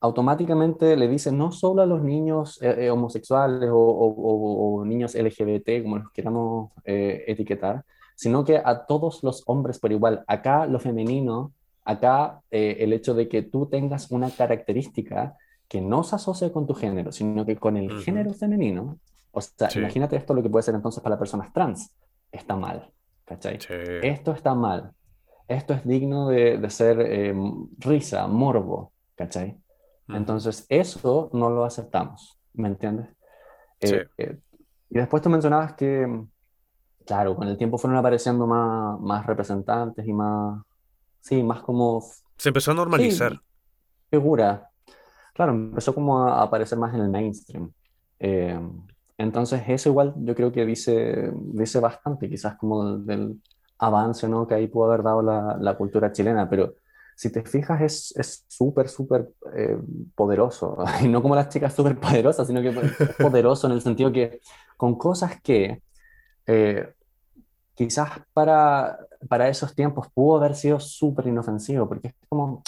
S2: automáticamente le dicen no solo a los niños eh, eh, homosexuales o, o- o- niños LGBT, como los queramos eh, etiquetar, sino que a todos los hombres por igual. Acá lo femenino, acá eh, el hecho de que tú tengas una característica que no se asocia con tu género, sino que con el
S1: Ujú.
S2: género femenino. O sea,
S1: Sí.
S2: imagínate esto lo que puede ser entonces para las personas trans. Está mal, ¿cachai?
S1: Sí.
S2: Esto está mal. Esto es digno de, de ser eh, risa, morbo, ¿cachai? Entonces, eso no lo aceptamos, ¿me entiendes?
S1: Sí.
S2: Eh, eh, y después tú mencionabas que, claro, con el tiempo fueron apareciendo más, más representantes y más, sí, más como,
S1: Se empezó a
S2: sí,
S1: normalizar.
S2: figura. Claro, empezó como a aparecer más en el mainstream. Eh, entonces, eso igual yo creo que dice, dice bastante, quizás como del, del avance, ¿no? que ahí pudo haber dado la, la cultura chilena, pero si te fijas es es súper, súper eh, poderoso, y no como las chicas súper poderosas, sino que es poderoso en el sentido que con cosas que eh, quizás para, para esos tiempos pudo haber sido súper inofensivo, porque es como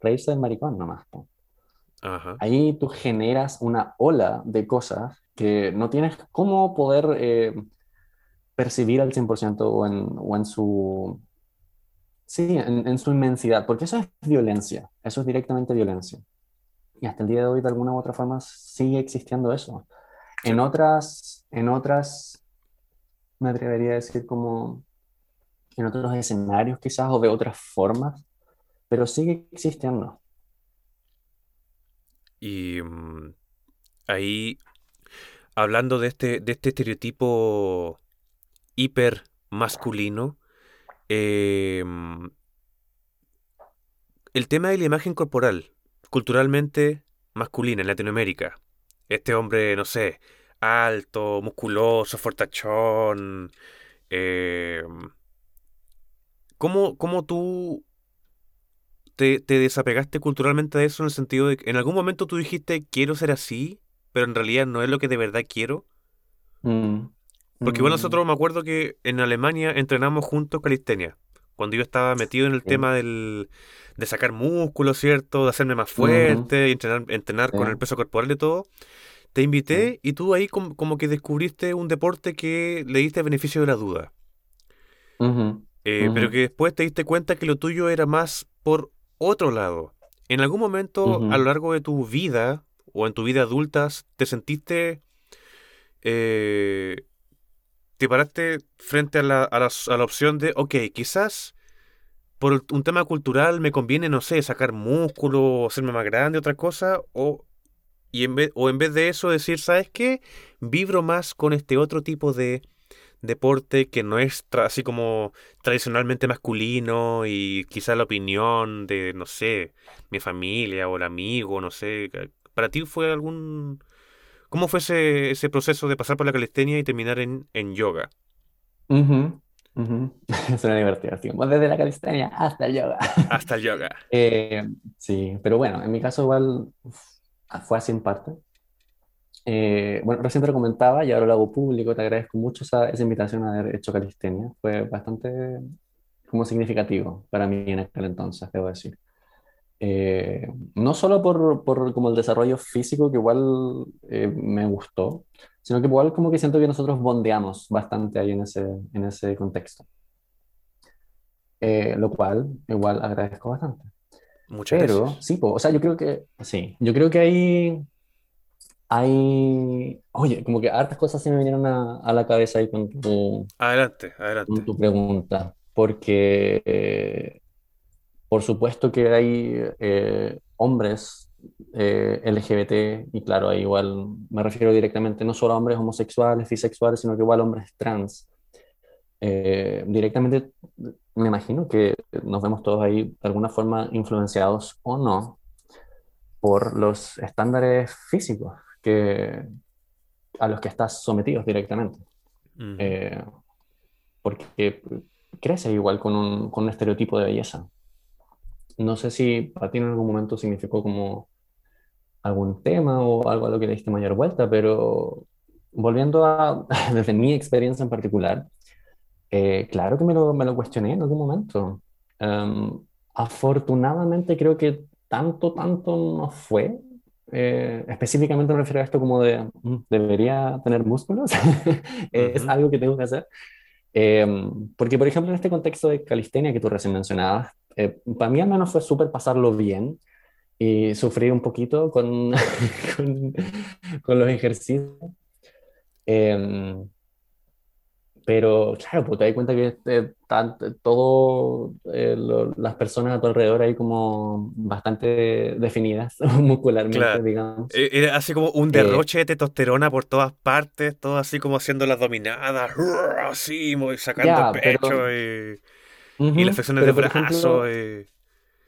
S2: reírse del maricón nomás.
S1: Ajá.
S2: Ahí tú generas una ola de cosas que no tienes cómo poder eh, percibir al 100% o en, o en su, sí, en, en su inmensidad, porque eso es violencia, eso es directamente violencia. Y hasta el día de hoy, de alguna u otra forma, sigue existiendo eso. En otras, en otras, me atrevería a decir como en otros escenarios quizás o de otras formas, pero sigue existiendo.
S1: Y mm, ahí, hablando de este, de este estereotipo hiper masculino, mm, el tema de la imagen corporal, culturalmente masculina en Latinoamérica. Este hombre, no sé, alto, musculoso, fortachón. eh, ¿cómo, cómo tú te, te desapegaste culturalmente de eso en el sentido de que en algún momento tú dijiste quiero ser así, pero en realidad no es lo que de verdad quiero?
S2: Mm,
S1: Porque igual
S2: mm,
S1: nosotros me acuerdo que en Alemania entrenamos juntos calistenia. Cuando yo estaba metido en el
S2: sí,
S1: tema del, de sacar músculo, ¿cierto? De hacerme más fuerte, y entrenar, entrenar
S2: sí,
S1: con el peso corporal y todo. Te
S2: sí,
S1: invité y tú ahí com- como que descubriste un deporte que le diste beneficio de la duda. Eh, pero que después te diste cuenta que lo tuyo era más por otro lado. ¿En algún momento a lo largo de tu vida o en tu vida adulta te sentiste, eh, te paraste frente a la, a la, a la opción de, ok, quizás por un tema cultural me conviene, no sé, sacar músculo, hacerme más grande, otra cosa, o, y en vez, o en vez de eso decir, ¿sabes qué? Vibro más con este otro tipo de deporte que no es así como tradicionalmente masculino y quizá la opinión de, no sé, mi familia o el amigo, no sé. ¿Para ti fue algún... ¿Cómo fue ese, ese proceso de pasar por la calistenia y terminar en, en yoga?
S2: Suena divertido, así como desde la calistenia hasta el yoga.
S1: Hasta el yoga.
S2: Eh, sí, pero bueno, en mi caso igual uf, fue así en parte. Eh, bueno, recién te lo comentaba y ahora lo hago público. Te agradezco mucho esa, esa invitación a haber hecho calistenia. Fue bastante como significativo para mí en aquel entonces, debo decir. Eh, no solo por, por, como el desarrollo físico, que igual eh, me gustó, sino que igual como que siento que nosotros bondeamos bastante ahí en ese, en ese contexto. lo cual igual agradezco bastante.
S1: Muchas
S2: Pero
S1: gracias.
S2: sí, o sea, yo creo que sí, yo creo que hay hay, oye, como que hartas cosas se me vinieron a, a la cabeza ahí con tu,
S1: Adelante,
S2: con
S1: adelante.
S2: tu pregunta, porque eh, por supuesto que hay eh, hombres eh, LGBT, y claro, ahí igual me refiero directamente no solo a hombres homosexuales, bisexuales, sino que igual hombres trans. Eh, directamente me imagino que nos vemos todos ahí de alguna forma influenciados o no por los estándares físicos que, a los que estás sometidos directamente. Eh, porque crece igual con un, con un estereotipo de belleza. No sé si para ti en algún momento significó como algún tema o algo a lo que le diste mayor vuelta, pero volviendo a, desde mi experiencia en particular, eh, claro que me lo, me lo cuestioné en algún momento. Um, afortunadamente creo que tanto, tanto no fue. Eh, específicamente me refiero a esto como de, mm, debería tener músculos. es
S1: Ujú.
S2: algo que tengo que hacer. Eh, porque, por ejemplo, en este contexto de calistenia que tú recién mencionabas, eh, para mí al menos fue súper pasarlo bien y sufrí un poquito con, con, con los ejercicios. Eh, pero claro, pues te das cuenta que eh, todo eh, las personas a tu alrededor ahí como bastante definidas muscularmente,
S1: Claro.
S2: digamos.
S1: E- Era así como un
S2: Eh,
S1: derroche de testosterona por todas partes, todo así como haciendo las dominadas, así, sacando
S2: ya,
S1: pecho
S2: pero,
S1: y, y las de
S2: pero por
S1: brazos.
S2: ejemplo,
S1: y-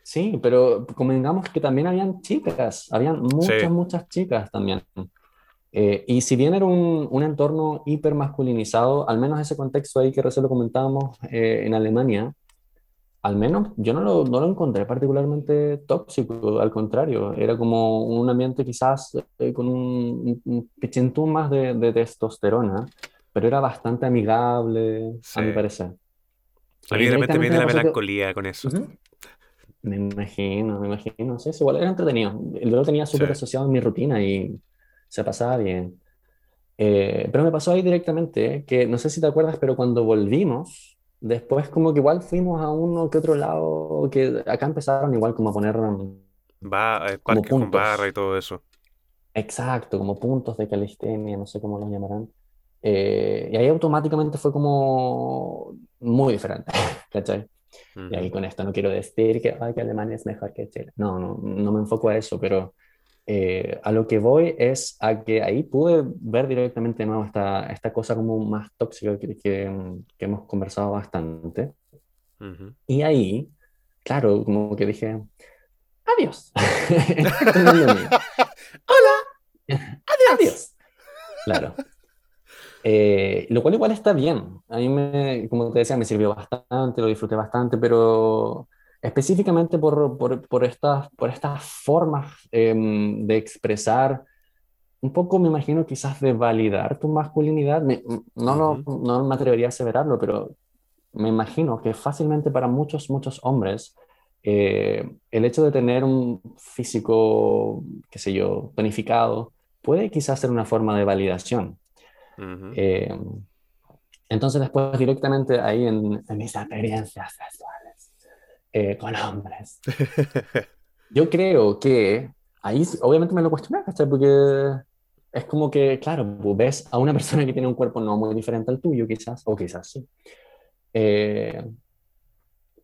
S2: sí, pero convengamos que también habían chicas, habían muchas,
S1: Sí.
S2: muchas chicas también. Eh, y si bien era un, un entorno hiper masculinizado, al menos ese contexto ahí que recién lo comentábamos eh, en Alemania, Al menos yo no lo, no lo encontré particularmente tóxico, al contrario, era como un ambiente quizás eh, con un, un, un pichintún más de, de testosterona, pero era bastante amigable, a mi
S1: Sí.
S2: parecer.
S1: A mí de repente me viene
S2: me
S1: la
S2: pasó que...
S1: melancolía con eso.
S2: Ujú. Me imagino, me imagino, sí, es igual era entretenido. Yo lo tenía
S1: Sí.
S2: súper asociado en mi rutina y se pasaba bien. Eh, pero me pasó ahí directamente, eh, que no sé si te acuerdas, pero cuando volvimos, después como que igual fuimos a uno que otro lado, que acá empezaron igual como a poner
S1: Va, eh,
S2: como
S1: parques con barra y
S2: puntos,
S1: todo eso.
S2: exacto, como puntos de calistenia, no sé cómo los llamarán. Eh, y ahí automáticamente fue como muy diferente, ¿cachai? Y ahí con esto no quiero decir que, ay, que Alemania es mejor que Chile. No, no, no me enfoco a eso, pero eh, a lo que voy es a que ahí pude ver directamente de nuevo esta, esta cosa como más tóxica que, que, que hemos conversado bastante.
S1: Ujú.
S2: Y ahí, claro, como que dije, adiós,
S1: ¡Hola! ¡Adiós!
S2: adiós. Claro. Eh, lo cual igual está bien. A mí, me, como te decía, me sirvió bastante, lo disfruté bastante, pero específicamente por, por, por estas, por estas formas eh, de expresar, un poco me imagino quizás de validar tu masculinidad. Me- no, no, no me atrevería a aseverarlo, pero me imagino que fácilmente para muchos, muchos hombres, eh, el hecho de tener un físico, qué sé yo, tonificado, puede quizás ser una forma de validación.
S1: Ujú.
S2: Eh, entonces después directamente ahí en, en mis experiencias sexuales eh, con hombres, yo creo que ahí obviamente me lo cuestioné, ¿cachai? Porque es como que, claro, pues, ves a una persona que tiene un cuerpo no muy diferente al tuyo quizás, o quizás sí. Eh,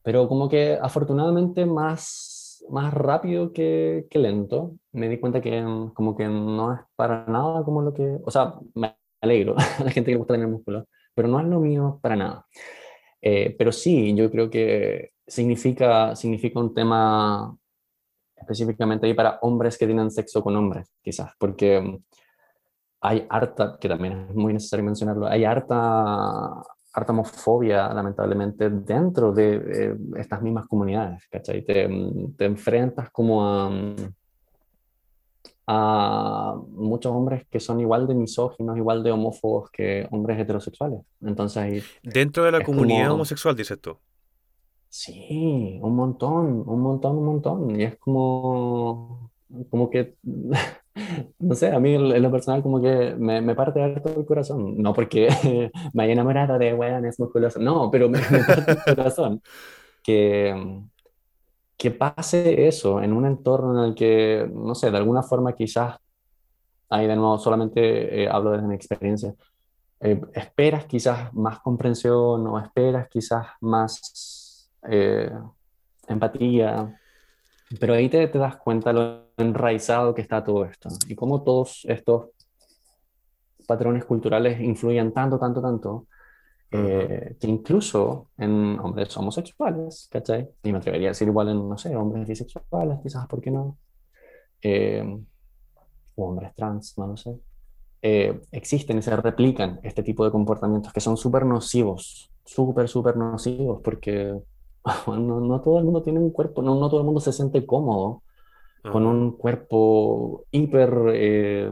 S2: pero como que afortunadamente más, más rápido que, que lento, me di cuenta que mm, como que no es para nada como lo que, o sea, me alegro a la gente que le gusta tener músculo, pero no es lo mío para nada. Eh, pero sí, yo creo que significa, significa un tema específicamente ahí para hombres que tienen sexo con hombres, quizás, porque mm, hay harta, que también es muy necesario mencionarlo, hay harta, harta homofobia, lamentablemente, dentro de eh, estas mismas comunidades, ¿cachai? Te, mm, te enfrentas como a, mm, a muchos hombres que son igual de misóginos, igual de homófobos que hombres heterosexuales. Entonces
S1: Dentro de la comunidad homosexual, dices tú.
S2: Sí, un montón, un montón, un montón. Y es como, como que, no sé, a mí en lo personal como que me, me parte todo el corazón. No porque me haya enamorado de weones musculosos, no, pero me, me parte el corazón. Que, que pase eso en un entorno en el que, no sé, de alguna forma quizás, ahí de nuevo solamente eh, hablo desde mi experiencia, eh, esperas quizás más comprensión o esperas quizás más eh, empatía, pero ahí te, te, das cuenta lo enraizado que está todo esto y cómo todos estos patrones culturales influyen tanto, tanto, tanto eh, que incluso en hombres homosexuales, ¿cachai? Y me atrevería a decir igual en, no sé, hombres bisexuales, quizás, ¿por qué no? Eh, o hombres trans, no lo sé. Eh, existen y se replican este tipo de comportamientos que son súper nocivos, súper, súper nocivos, porque no, no, todo el mundo tiene un cuerpo, no, no todo el mundo se siente cómodo con un cuerpo hiper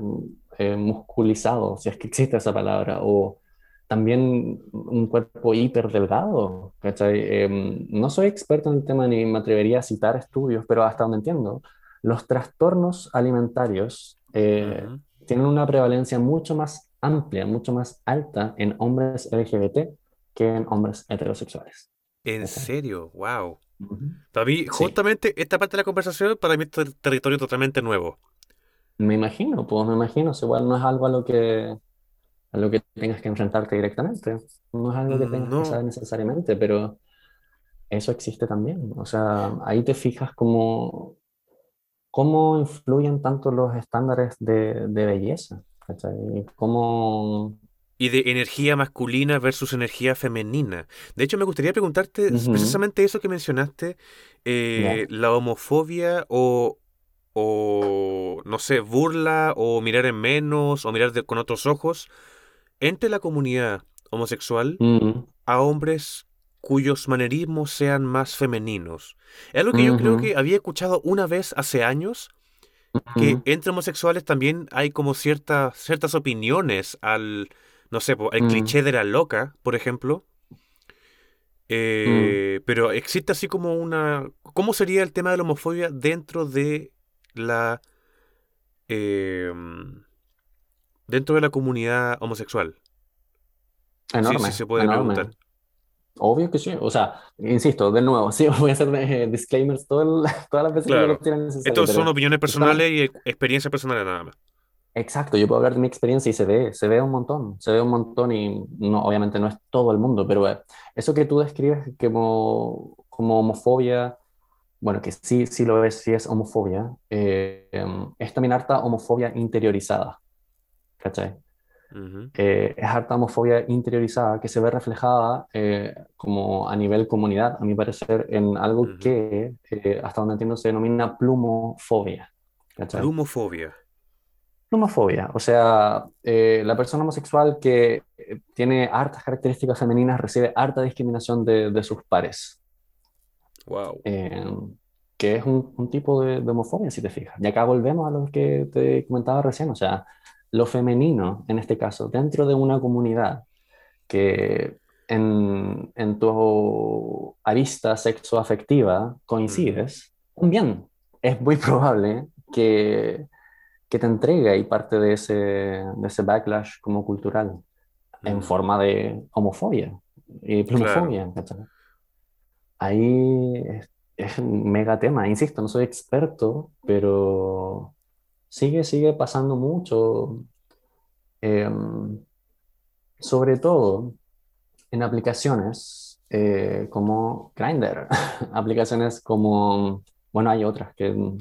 S2: musculizado, si es que existe esa palabra, o también un cuerpo hiper delgado, em, no soy experto en el tema ni me atrevería a citar estudios, pero hasta donde entiendo, los trastornos alimentarios eh, tienen una prevalencia mucho más amplia, mucho más alta en hombres LGBT que en hombres heterosexuales.
S1: ¿En serio? ¡Wow! Para mí, justamente esta parte de la conversación, para mí es territorio totalmente nuevo.
S2: Me imagino, pues me imagino, igual no es algo a lo que a lo que tengas que enfrentarte directamente. No es algo que mm, tengas que saber necesariamente, pero eso existe también. O sea, ahí te fijas cómo, cómo influyen tanto los estándares de, de belleza. Y cómo...
S1: Y de energía masculina versus energía femenina. De hecho, me gustaría preguntarte precisamente eso que mencionaste, eh, la homofobia o, o, no sé, burla o mirar en menos o mirar con otros ojos entre la comunidad homosexual mm. a hombres cuyos manerismos sean más femeninos. Es algo que yo creo que había escuchado una vez hace años, que entre homosexuales también hay como ciertas ciertas opiniones al, no sé, el mm. cliché de la loca, por ejemplo. Eh, mm. Pero existe así como una... ¿Cómo sería el tema de la homofobia dentro de la... Em, dentro de la comunidad homosexual.
S2: Enorme. Sí, se puede preguntar. Obvio que sí. O sea, insisto, de nuevo, sí, voy a hacer eh, disclaimers todo todas las veces que lo tienen
S1: necesario. Estos son opiniones personales y experiencias personales nada más.
S2: Exacto, yo puedo hablar de mi experiencia y se ve, se ve un montón, se ve un montón y no, obviamente no es todo el mundo, pero eh, eso que tú describes como, como homofobia, bueno, que sí, sí lo es, sí es homofobia, eh, em, es también harta homofobia interiorizada. ¿Cachai? Eh, es harta homofobia interiorizada que se ve reflejada eh, como a nivel comunidad, a mi parecer, en algo que, eh, hasta donde entiendo, se denomina plumofobia.
S1: ¿cachai? Plumofobia.
S2: Plumofobia, o sea, la persona homosexual que tiene hartas características femeninas recibe harta discriminación de, de sus pares.
S1: Wow.
S2: que es un, un tipo de, de, homofobia, si te fijas. Y acá volvemos a lo que te comentaba recién, o sea, lo femenino, en este caso, dentro de una comunidad que en, en tu arista sexoafectiva coincides, también es muy probable que, que te entregue y parte de ese, de ese backlash como cultural en forma de homofobia y plumofobia. Ahí es, es, un mega tema. Insisto, no soy experto, pero sigue, sigue pasando mucho, em, sobre todo en aplicaciones eh, como Grindr, aplicaciones como, bueno, hay otras que mm,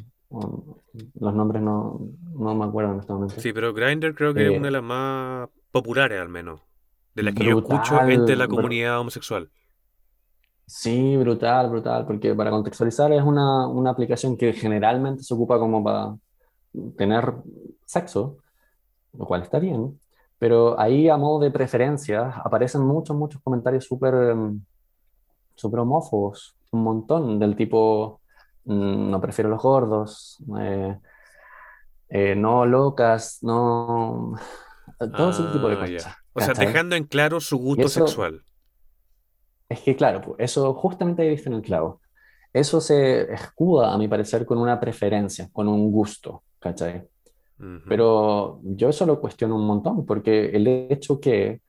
S2: los nombres no, no, me acuerdo en este momento.
S1: Sí, pero Grindr creo que es eh, una de las más populares al menos, de las que yo escucho entre la comunidad homosexual.
S2: Sí, brutal, brutal, porque para contextualizar es una, una aplicación que generalmente se ocupa como para tener sexo, lo cual está bien, pero ahí a modo de preferencia aparecen muchos, muchos comentarios súper em, super homófobos, un montón del tipo, mm, no prefiero los gordos, eh, eh, no locas, no... Todo ese tipo de
S1: Ah,
S2: cosas.
S1: O sea, dejando en claro su gusto
S2: eso,
S1: sexual.
S2: es que claro, pues, eso justamente ahí diste en el clavo. Eso se escuda, a mi parecer, con una preferencia, con un gusto, ¿cachai?
S1: Ujú,
S2: Pero yo eso lo cuestiono un montón, porque el hecho que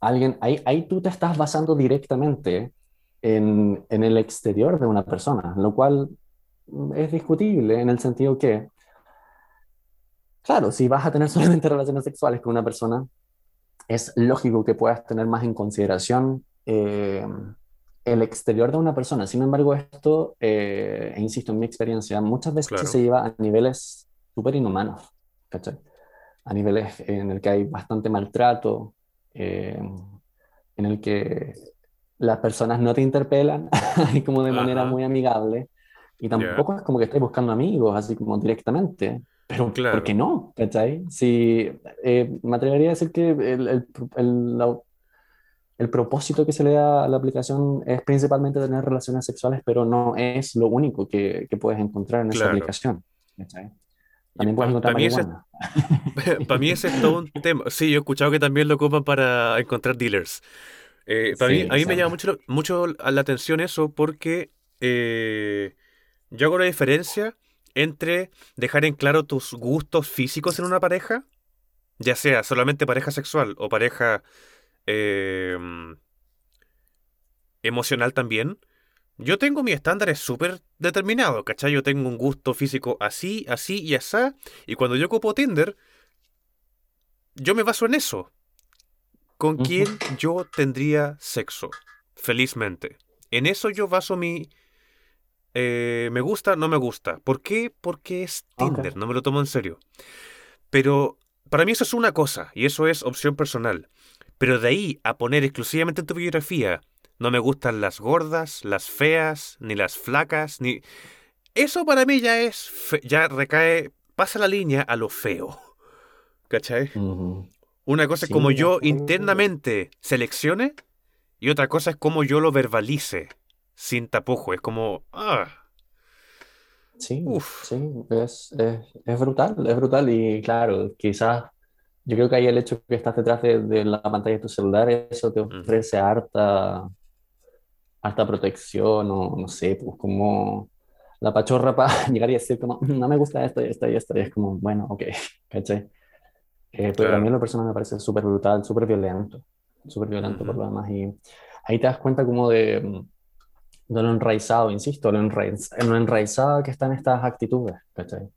S2: alguien, ahí, ahí tú te estás basando directamente en, en el exterior de una persona, lo cual es discutible en el sentido que, claro, si vas a tener solamente relaciones sexuales con una persona, es lógico que puedas tener más en consideración eh, el exterior de una persona. Sin embargo, esto, eh, e insisto en mi experiencia, muchas veces
S1: claro,
S2: se lleva a niveles súper inhumanos, ¿cachai? A niveles en el que hay bastante maltrato, eh, en el que las personas no te interpelan, como de manera
S1: ajá,
S2: muy amigable, y tampoco es como que estés buscando amigos, así como directamente, pero ¿por qué
S1: claro,
S2: no? ¿Cachai? Si, eh, me atrevería a decir que el, el, el, la- el propósito que se le da a la aplicación es principalmente tener relaciones sexuales, pero no es lo único que, que puedes encontrar en esa
S1: claro.
S2: aplicación. ¿cachai? También puedes encontrar
S1: para mí ese, para mí ese es todo un tema. Sí, yo he escuchado que también lo ocupan para encontrar dealers. Eh, para mí, a mí me llama mucho, mucho la atención eso porque eh, yo hago la diferencia entre dejar en claro tus gustos físicos en una pareja, ya sea solamente pareja sexual o pareja eh, emocional también. Yo tengo mis estándares súper determinados, ¿cachai? Yo tengo un gusto físico así, así y así. Y cuando yo ocupo Tinder, yo me baso en eso. ¿Con quién yo tendría sexo? Felizmente. En eso yo baso mi... eh, me gusta, no me gusta. ¿Por qué? Porque es Tinder, no me lo tomo en serio. Pero para mí eso es una cosa, y eso es opción personal. Pero de ahí a poner exclusivamente en tu biografía, no me gustan las gordas, las feas, ni las flacas, ni... Eso para mí ya es... fe- ya recae... pasa la línea a lo feo. ¿Cachai?
S2: Ujú.
S1: Una cosa es como
S2: Sí,
S1: yo internamente seleccione y otra cosa es como yo lo verbalice sin tapujo. Es como, ah,
S2: Sí,
S1: uff,
S2: sí, es, es, es brutal, es brutal y claro, quizás yo creo que ahí el hecho que estás detrás de, de la pantalla de tu celular, eso te ofrece harta, harta protección o no sé, pues como la pachorra para llegar y decir como, no me gusta esto y esto y esto, y es como, bueno, ok, ¿cachai? Eh, pero a mí
S1: claro,
S2: en lo personal me parece súper brutal, súper violento, súper violento por
S1: ujú,
S2: lo demás y ahí te das cuenta como de, mm, de lo enraizado, insisto, lo, enraiz, en lo enraizado que están estas actitudes, ¿cachai?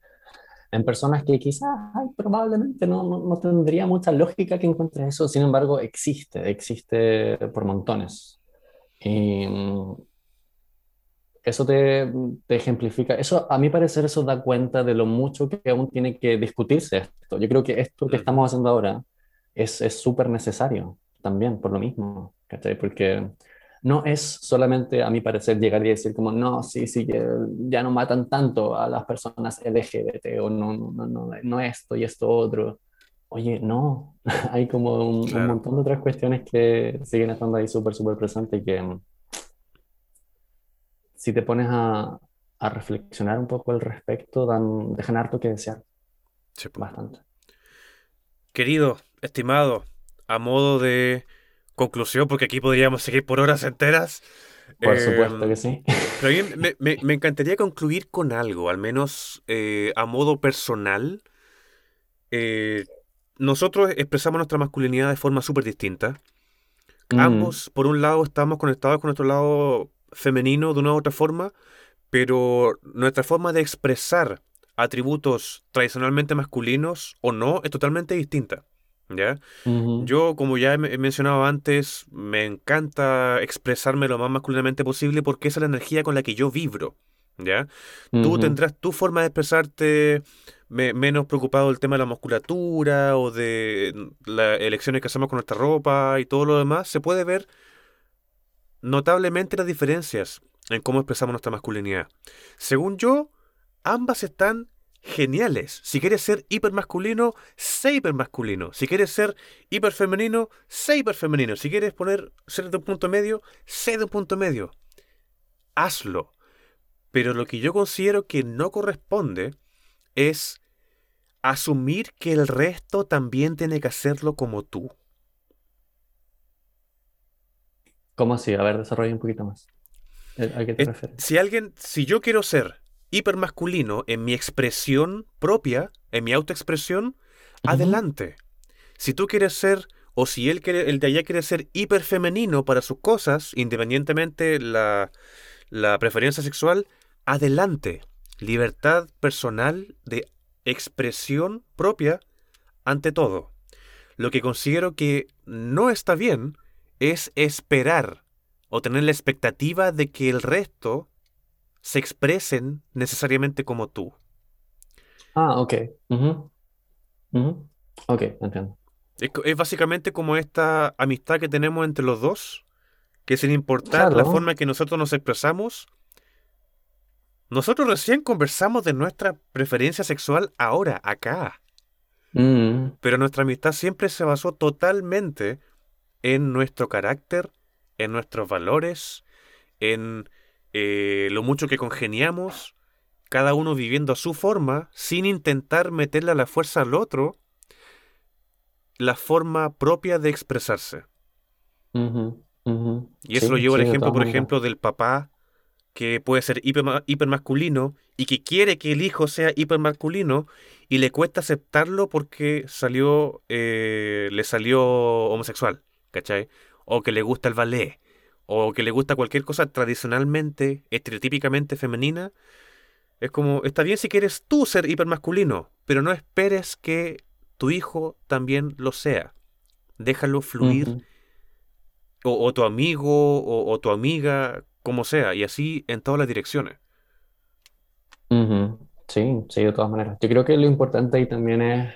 S2: En personas que quizás ay, probablemente no, no, no tendría mucha lógica que encuentres eso, sin embargo existe, existe por montones. Y mm, eso te, te ejemplifica, eso a mi parecer eso da cuenta de lo mucho que aún tiene que discutirse esto. Yo creo que esto que estamos haciendo ahora es es súper necesario también por lo mismo, ¿cachai? Porque no es solamente a mi parecer llegar y decir como, no, sí, sí, ya no matan tanto a las personas LGBT o no, no, no, no, no esto y esto otro. Oye, no, hay como un, montón de otras cuestiones que siguen estando ahí súper, súper presentes y que mm, si te pones a, a reflexionar un poco al respecto, dan, dejan harto que desear,
S1: sí,
S2: bastante.
S1: Querido, estimado, a modo de conclusión, porque aquí podríamos seguir por horas enteras,
S2: Por supuesto que sí.
S1: pero me, me- me encantaría concluir con algo, al menos eh, a modo personal. Eh, nosotros expresamos nuestra masculinidad de forma súper distinta.
S2: Mm,
S1: ambos, por un lado, estamos conectados con nuestro lado femenino de una u otra forma, pero nuestra forma de expresar atributos tradicionalmente masculinos o no es totalmente distinta. ¿Ya? Yo, como ya he mencionado antes, me encanta expresarme lo más masculinamente posible porque esa es la energía con la que yo vibro. ¿Ya? Tú tendrás tu forma de expresarte me- menos preocupado del tema de la musculatura o de las elecciones que hacemos con nuestra ropa y todo lo demás. Se puede ver notablemente las diferencias en cómo expresamos nuestra masculinidad. Según yo, ambas están geniales. Si quieres ser hipermasculino, sé hipermasculino. Si quieres ser hiperfemenino, sé hiperfemenino. Si quieres poner ser de un punto medio, sé de un punto medio. Hazlo. Pero lo que yo considero que no corresponde es asumir que el resto también tiene que hacerlo como tú.
S2: ¿Cómo así? A ver, desarrolla un poquito más. Eh, ¿A qué te refieres?
S1: Si alguien, si yo quiero ser hipermasculino en mi expresión propia, en mi autoexpresión, adelante. Si tú quieres ser, o si él quiere, el de allá quiere ser hiperfemenino para sus cosas, independientemente la, la preferencia sexual, adelante. Libertad personal de expresión propia ante todo. Lo que considero que no está bien es esperar o tener la expectativa de que el resto se expresen necesariamente como tú.
S2: Ah, ok. Ok, entiendo.
S1: Es, básicamente como esta amistad que tenemos entre los dos, que sin importar la forma en que nosotros nos expresamos, nosotros recién conversamos de nuestra preferencia sexual ahora, acá. Mm. Pero nuestra amistad siempre se basó totalmente en nuestro carácter, en nuestros valores, en eh, lo mucho que congeniamos, cada uno viviendo a su forma, sin intentar meterle a la fuerza al otro la forma propia de expresarse. Y eso lo llevo al ejemplo, por ejemplo, del papá que puede ser hipermasculino y que quiere que el hijo sea hipermasculino y le cuesta aceptarlo porque salió, eh, le salió homosexual, ¿cachai? O que le gusta el ballet, o que le gusta cualquier cosa tradicionalmente, estereotípicamente femenina. Es como, está bien si quieres tú ser hipermasculino, pero no esperes que tu hijo también lo sea. Déjalo fluir. o, tu amigo o, o tu amiga como sea, y así en todas las direcciones.
S2: Sí, sí, de todas maneras. Yo creo que lo importante ahí también es,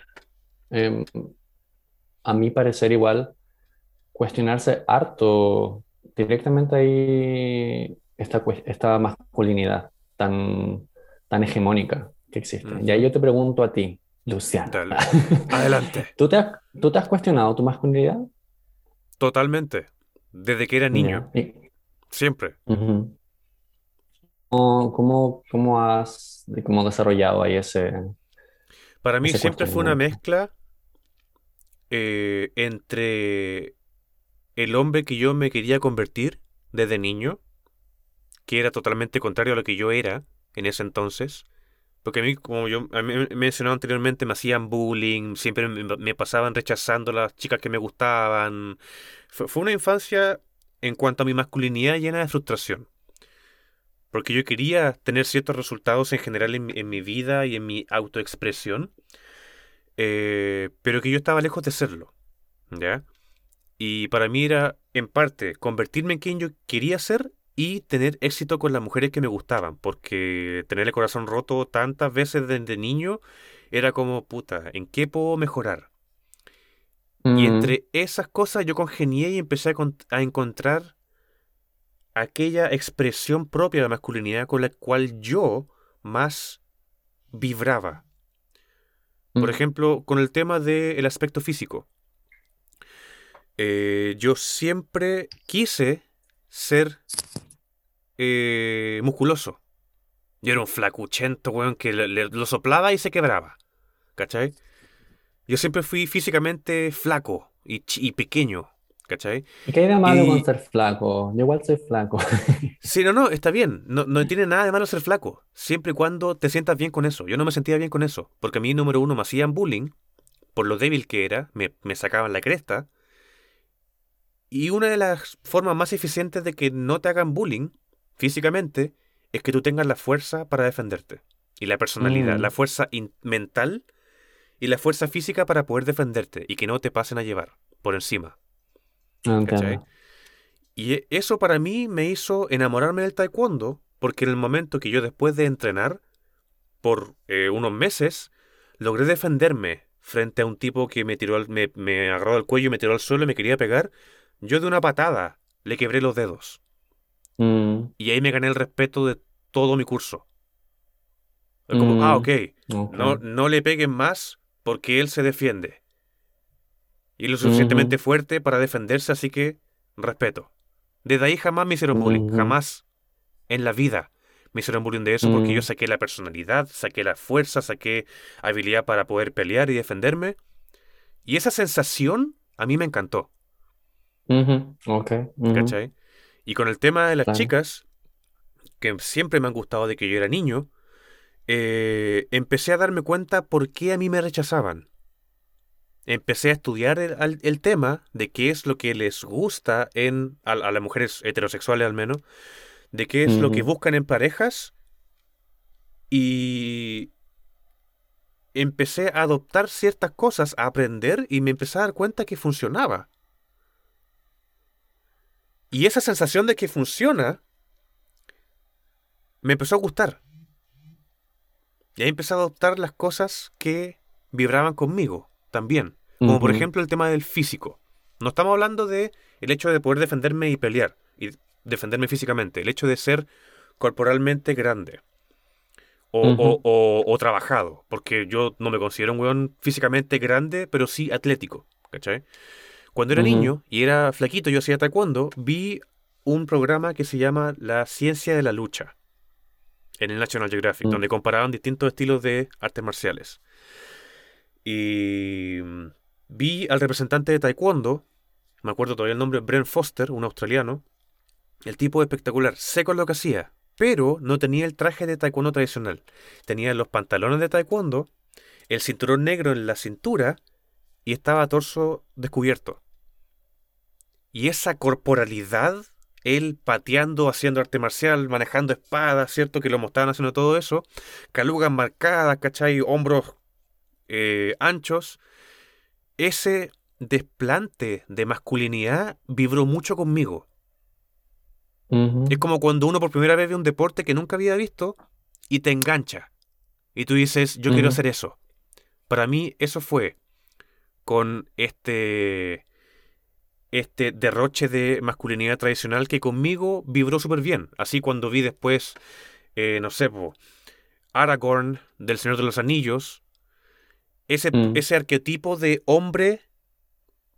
S2: em, a mi parecer igual, cuestionarse harto directamente ahí esta, esta masculinidad tan, tan hegemónica que existe. Y ahí yo te pregunto a ti, Luciano.
S1: Adelante.
S2: ¿Tú te, has, ¿Tú te has cuestionado tu masculinidad?
S1: Totalmente. Desde que era niño. Siempre.
S2: ¿Cómo, cómo, has cómo desarrollado ahí ese...
S1: Para mí siempre fue una mezcla eh, entre el hombre que yo me quería convertir desde niño, que era totalmente contrario a lo que yo era en ese entonces, porque a mí, como yo me mencionado anteriormente, me hacían bullying, siempre me, pasaban rechazando las chicas que me gustaban. fue una infancia en cuanto a mi masculinidad llena de frustración. Porque yo quería tener ciertos resultados en general en, mi vida y en mi autoexpresión, eh, pero que yo estaba lejos de serlo. ¿Ya? Y para mí era, en parte, convertirme en quien yo quería ser y tener éxito con las mujeres que me gustaban, porque tener el corazón roto tantas veces desde niño era como, puta, ¿en qué puedo mejorar? Y entre esas cosas yo congenié y empecé a, encontrar aquella expresión propia de la masculinidad con la cual yo más vibraba. Por mm. ejemplo, con el tema del aspecto físico. Eh, yo siempre quise ser eh, musculoso. Yo era un flacuchento, weón, que lo soplaba y se quebraba. ¿Cachai? Yo siempre fui físicamente flaco y, pequeño, ¿cachai?
S2: ¿Y qué hay de malo con ser flaco? Yo igual soy flaco.
S1: sí, no, no, está bien. No, no tiene nada de malo ser flaco. Siempre y cuando te sientas bien con eso. Yo no me sentía bien con eso. Porque a mí, número uno, me hacían bullying. Por lo débil que era. Me, me sacaban la cresta. Y una de las formas más eficientes de que no te hagan bullying físicamente es que tú tengas la fuerza para defenderte. Y la personalidad, mm. la fuerza mental y la fuerza física para poder defenderte y que no te pasen a llevar por encima. Y e, eso para mí me hizo enamorarme del taekwondo, porque en el momento que yo después de entrenar por eh, unos meses, logré defenderme frente a un tipo que me tiró, me, me agarró del cuello y me tiró al suelo y me quería pegar, yo de una patada le quebré los dedos. Mm. Y ahí me gané el respeto de todo mi curso. Como, ah, mm. ok, No, no le peguen más porque él se defiende. Y lo suficientemente fuerte para defenderse, así que respeto. Desde ahí jamás me hicieron bullying, jamás en la vida. me hicieron bullying de eso porque yo
S2: Mm,
S1: saqué la personalidad, saqué la fuerza, saqué habilidad para poder pelear y defenderme. Y esa sensación a mí me encantó,
S2: ujú, ok, ujú,
S1: ¿cachai? Y con el tema de las chicas, que siempre me han gustado de que yo era niño, eh, empecé a darme cuenta por qué a mí me rechazaban. Empecé a estudiar el, tema de qué es lo que les gusta en, a, a las mujeres heterosexuales al menos, de qué es lo que buscan en parejas y empecé a adoptar ciertas cosas, a aprender y me empecé a dar cuenta que funcionaba. Y esa sensación de que funciona me empezó a gustar. Y ahí empecé a adoptar las cosas que vibraban conmigo también. Como por ejemplo el tema del físico. No estamos hablando de el hecho de poder defenderme y pelear y defenderme físicamente, el hecho de ser corporalmente grande o, trabajado, porque yo no me considero un weón físicamente grande, pero sí atlético, ¿cachai? Cuando era niño y era flaquito, yo hacía taekwondo, vi un programa que se llama La Ciencia de la Lucha en el National Geographic,
S2: mm,
S1: donde comparaban distintos estilos de artes marciales. Y vi al representante de taekwondo, me acuerdo todavía el nombre, Brent Foster, un australiano, el tipo espectacular, seco en lo que hacía, pero no tenía el traje de taekwondo tradicional. Tenía los pantalones de taekwondo, el cinturón negro en la cintura y estaba torso descubierto. Y esa corporalidad, él pateando, haciendo arte marcial, manejando espadas, ¿cierto? Que lo mostraban haciendo todo eso, calugas marcadas, ¿cachai? Hombros eh, anchos. Ese desplante de masculinidad vibró mucho conmigo. Es como cuando uno por primera vez ve un deporte que nunca había visto y te engancha. Y tú dices, yo quiero hacer eso. Para mí eso fue con este, este derroche de masculinidad tradicional que conmigo vibró súper bien. Así cuando vi después, eh, no sé, po, Aragorn del Señor de los Anillos, ese,
S2: mm,
S1: ese arquetipo de hombre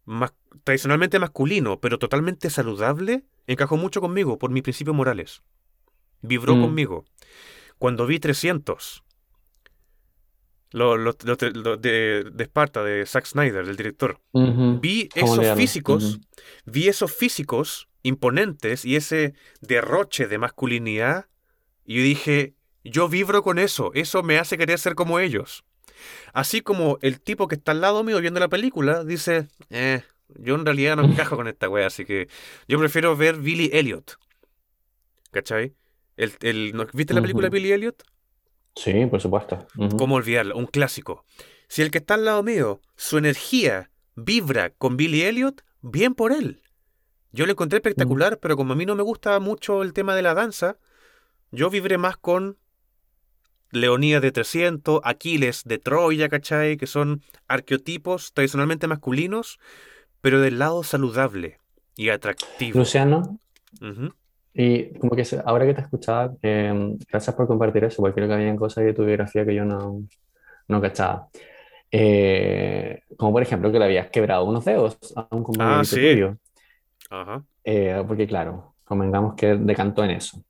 S1: mas- tradicionalmente masculino, pero totalmente saludable, encajó mucho conmigo por mis principios morales. Vibró
S2: mm,
S1: conmigo. Cuando vi 300, lo, lo- lo- lo de, de Esparta, de Zack Snyder, del director, vi
S2: ¿Cómo
S1: esos
S2: leerlo?
S1: físicos,
S2: Ujú,
S1: vi esos físicos imponentes y ese derroche de masculinidad, y yo dije, yo vibro con eso, eso me hace querer ser como ellos. Así como el tipo que está al lado mío viendo la película dice, eh, yo en realidad no encajo con esta wea, así que yo prefiero ver Billy Elliot, ¿cachai? El, el- ¿no- ¿viste la película. Billy Elliot?
S2: Sí, por supuesto.
S1: ¿Cómo olvidarla? Un clásico. Si el que está al lado mío, su energía vibra con Billy Elliot, bien por él. Yo lo encontré espectacular, pero como a mí no me gusta mucho el tema de la danza, yo vibré más con Leonidas de 300, Aquiles de Troya, ¿cachai? Que son arqueotipos tradicionalmente masculinos, pero del lado saludable y atractivo.
S2: Luciano,
S1: Ujú.
S2: Y como que se- ahora que te escuchaba, eh, gracias por compartir eso, porque creo que habían cosas de tu biografía que yo no, no cachaba. Eh, como por ejemplo que le habías quebrado unos dedos a un
S1: Ah,
S2: compañerito
S1: sí.
S2: tuyo,
S1: Ajá.
S2: Eh, porque claro, convengamos que decantó en eso.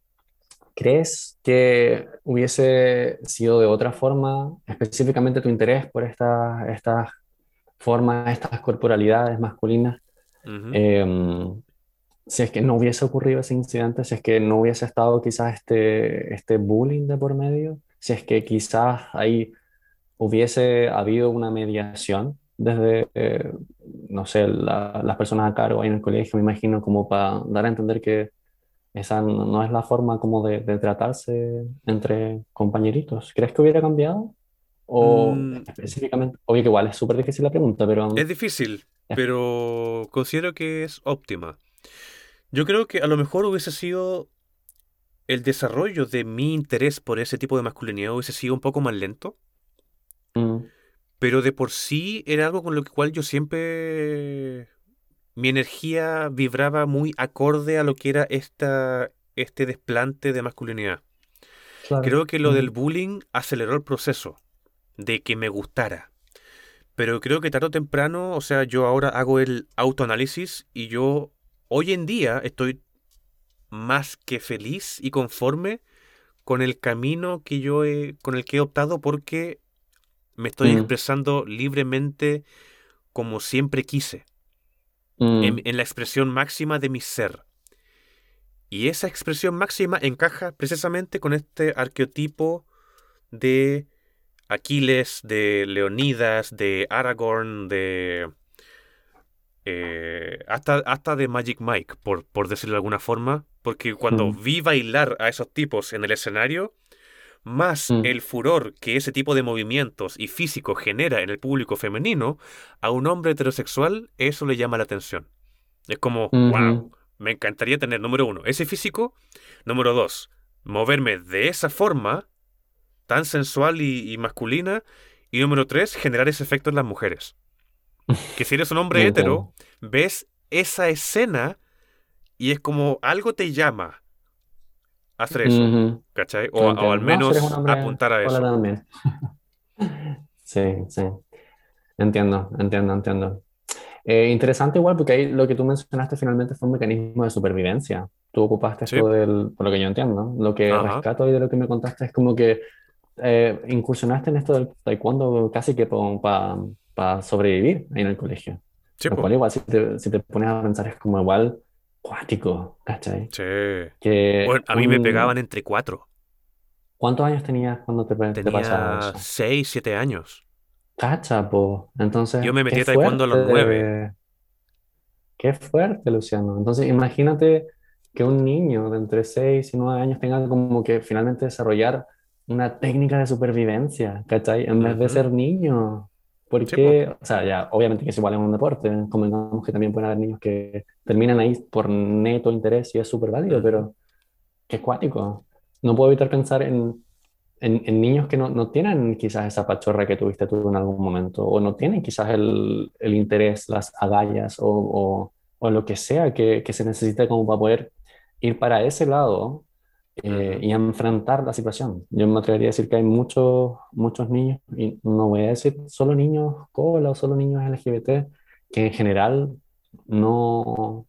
S2: ¿Crees que hubiese sido de otra forma, específicamente tu interés por estas estas formas, estas corporalidades masculinas?
S1: Ujú.
S2: Si es que no hubiese ocurrido ese incidente, si es que no hubiese estado quizás este, este bullying de por medio, si es que quizás ahí hubiese habido una mediación desde, eh, no sé, la- las personas a cargo ahí en el colegio, me imagino, como para dar a entender que esa no, es la forma como de, de tratarse entre compañeritos. ¿Crees que hubiera cambiado? O
S1: Mm,
S2: específicamente, obvio que igual es súper difícil la pregunta, pero...
S1: es difícil, pero considero que es óptima. Yo creo que a lo mejor hubiese sido el desarrollo de mi interés por ese tipo de masculinidad hubiese sido un poco más lento,
S2: mm,
S1: pero de por sí era algo con lo cual yo siempre mi energía vibraba muy acorde a lo que era esta, este desplante de masculinidad.
S2: claro.
S1: Creo que lo del
S2: ujú,
S1: bullying aceleró el proceso de que me gustara. Pero creo que tarde o temprano, o sea, yo ahora hago el autoanálisis y yo hoy en día estoy más que feliz y conforme con el camino que yo he, con el que he optado porque me estoy
S2: Mm,
S1: expresando libremente como siempre quise, en,
S2: mm,
S1: en la expresión máxima de mi ser. Y esa expresión máxima encaja precisamente con este arqueotipo de Aquiles, de Leonidas, de Aragorn, de... eh, hasta, hasta de Magic Mike, por, por decirlo de alguna forma, porque cuando
S2: mm,
S1: vi bailar a esos tipos en el escenario, más
S2: mm,
S1: el furor que ese tipo de movimientos y físico genera en el público femenino, a un hombre heterosexual eso le llama la atención. Es como, wow, me encantaría tener, número uno, ese físico, número dos, moverme de esa forma tan sensual y, y masculina, y número tres, generar ese efecto en las mujeres. Que si eres un hombre hetero, ves esa escena y es como algo te llama a hacer eso,
S2: Ujú,
S1: ¿cachai?
S2: Lo
S1: O, o al.
S2: No,
S1: menos
S2: hombre,
S1: apuntar a eso.
S2: también. Sí, sí. Entiendo, entiendo, entiendo. Eh, interesante igual porque ahí lo que tú mencionaste finalmente fue un mecanismo de supervivencia. Tú ocupaste
S1: Sí,
S2: esto del, por lo que yo entiendo. Lo que
S1: ajá,
S2: rescato ahí de lo que me contaste es como que eh, incursionaste en esto del taekwondo casi que para sobrevivir ahí en el colegio.
S1: sí,
S2: Lo cual igual si te, si te pones a pensar es como igual cuático, ¿cachai?
S1: sí.
S2: Que
S1: Bueno, a mí me pegaban entre cuatro.
S2: ¿Cuántos años tenías cuando te, te pasaba
S1: Tenía
S2: eso?
S1: seis, siete años.
S2: Cacha, po. Entonces,
S1: Yo me metí a taekwondo a los nueve.
S2: qué fuerte, Luciano. Entonces, imagínate que un niño de entre 6 y 9 años tenga como que finalmente desarrollar una técnica de supervivencia, ¿cachai? En vez de ser niño.
S1: Sí, po.
S2: Porque, o sea, ya, obviamente que es igual en un deporte, convengamos que también pueden haber niños que terminan ahí por neto interés y es súper válido, pero qué cuático. No puedo evitar pensar en en, en niños que no, no tienen quizás esa pachorra que tuviste tú en algún momento, o no tienen quizás el, el interés, las agallas o, o, o lo que sea que, que se necesite como para poder ir para ese lado eh, y enfrentar la situación. Yo me atrevería a decir que hay muchos, muchos niños, y no voy a decir solo niños cola o solo niños LGBT, que en general no,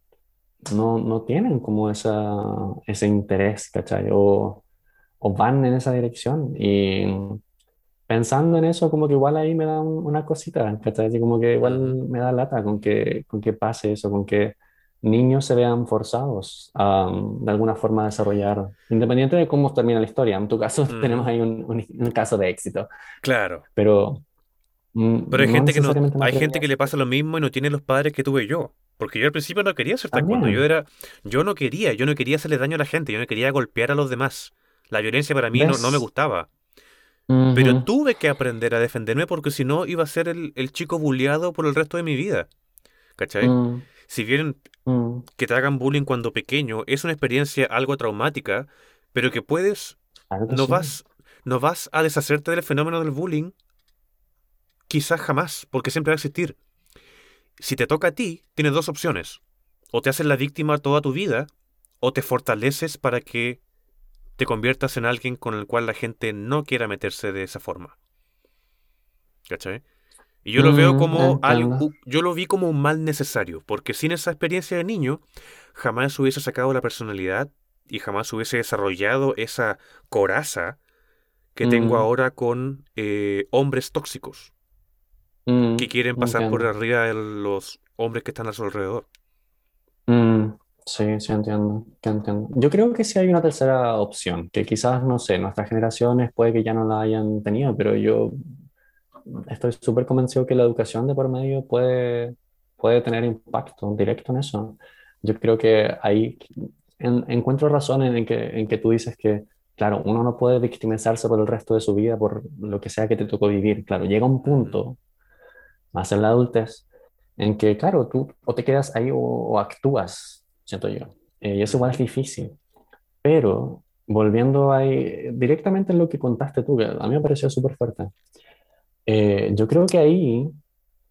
S2: no, no tienen como esa, ese interés, ¿cachai? O, o van en esa dirección. Y pensando en eso, como que igual ahí me da un- una cosita, ¿cachai? Como que igual me da lata con que, con que pase eso, con que niños se vean forzados a um, de alguna forma a desarrollar, independiente de cómo termina la historia. En tu caso tenemos ahí un, un- un caso de éxito,
S1: Claro.
S2: pero
S1: Pero hay
S2: mm, no
S1: gente que no, hay gente que le pasa lo mismo y no tiene los padres que tuve yo. Porque yo al principio no quería hacer taekwondo. Yo
S2: también.
S1: era, yo no quería, yo no quería hacerle daño a la gente, yo no quería golpear a los demás. La violencia para mí no, no me gustaba. Pero tuve que aprender a defenderme porque si no iba a ser el, el chico bulleado por el resto de mi vida. ¿Cachai?
S2: mm,
S1: Si bien
S2: mm,
S1: que te hagan bullying cuando pequeño es una experiencia algo traumática, pero que puedes,
S2: claro que
S1: no
S2: sí.
S1: vas, no vas a deshacerte del fenómeno del bullying, quizás jamás, porque siempre va a existir. Si te toca a ti, tienes dos opciones. O te haces la víctima toda tu vida, o te fortaleces para que te conviertas en alguien con el cual la gente no quiera meterse de esa forma. ¿Cachai? Y yo lo veo
S2: Mm,
S1: como algo, yo lo vi como un mal necesario, porque sin esa experiencia de niño, jamás hubiese sacado la personalidad y jamás hubiese desarrollado esa coraza que tengo
S2: Mm,
S1: ahora con eh, hombres tóxicos,
S2: mm,
S1: que quieren pasar por arriba de los hombres que están a su alrededor.
S2: Mm, sí, sí entiendo, que entiendo. Yo creo que sí hay una tercera opción, que quizás, no sé, nuestras generaciones puede que ya no la hayan tenido, pero yo estoy súper convencido que la educación de por medio puede, puede tener impacto directo en eso. Yo creo que ahí en- encuentro razón en, en que, en que tú dices que, claro, uno no puede victimizarse por el resto de su vida por lo que sea que te tocó vivir. Claro, llega un punto, más en la adultez, en que, claro, tú o te quedas ahí o, o actúas, siento yo. Eh, y eso igual es difícil. Pero volviendo ahí directamente en lo que contaste tú, que a mí me pareció súper fuerte. Eh, yo creo que ahí,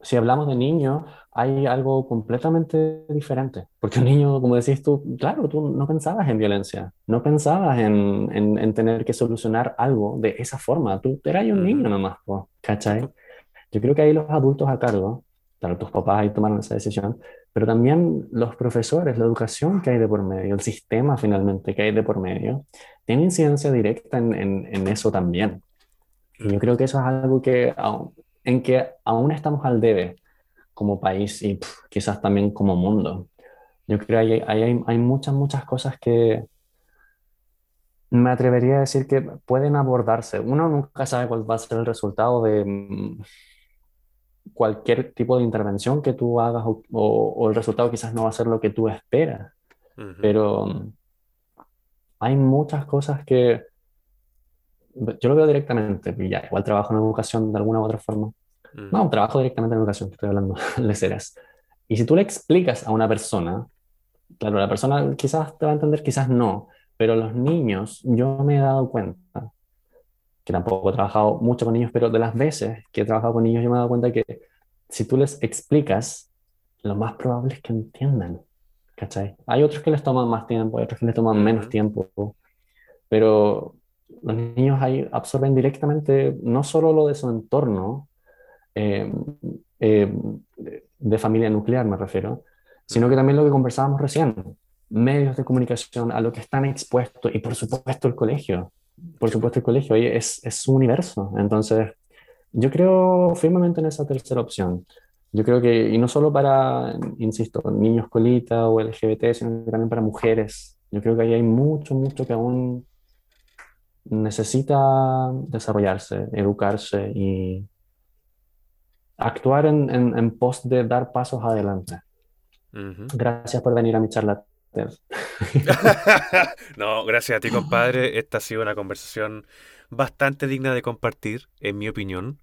S2: si hablamos de niños, hay algo completamente diferente. Porque un niño, como decís tú, claro, tú no pensabas en violencia, no pensabas en, en, en tener que solucionar algo de esa forma. Tú eras un niño nomás, po, ¿cachai? Yo creo que ahí los adultos a cargo, claro, tus papás ahí tomaron esa decisión, pero también los profesores, la educación que hay de por medio, el sistema finalmente que hay de por medio, tiene incidencia directa en, en, eso también. Y yo creo que eso es algo que, en que aún estamos al debe como país y quizás también como mundo. Yo creo que hay, hay, hay muchas, muchas cosas que me atrevería a decir que pueden abordarse. Uno nunca sabe cuál va a ser el resultado de mm, cualquier tipo de intervención que tú hagas o, el resultado quizás no va a ser lo que tú esperas. Pero mm, hay muchas cosas que yo lo veo directamente, y ya, igual trabajo en educación de alguna u otra forma. No, trabajo directamente en educación, estoy hablando de seres. Y si tú le explicas a una persona, claro, la persona quizás te va a entender, quizás no, pero los niños, yo me he dado cuenta, que tampoco he trabajado mucho con niños, pero de las veces que he trabajado con niños, yo me he dado cuenta que si tú les explicas, lo más probable es que entiendan. ¿Cachai? Hay otros que les toman más tiempo, hay otros que les toman menos tiempo, pero los niños ahí absorben directamente no solo lo de su entorno, eh, eh, de familia nuclear me refiero, sino que también lo que conversábamos recién, medios de comunicación, a lo que están expuestos y por supuesto el colegio, por supuesto el colegio, es, es su universo. Entonces, yo creo firmemente en esa tercera opción. Yo creo que, y no solo para, insisto, niños colita o LGBT, sino también para mujeres. Yo creo que ahí hay mucho, mucho que aún necesita desarrollarse, educarse y actuar en, en, pos de dar pasos adelante. Gracias por venir a mi charla.
S1: no, gracias a ti, compadre. Esta ha sido una conversación bastante digna de compartir, en mi opinión.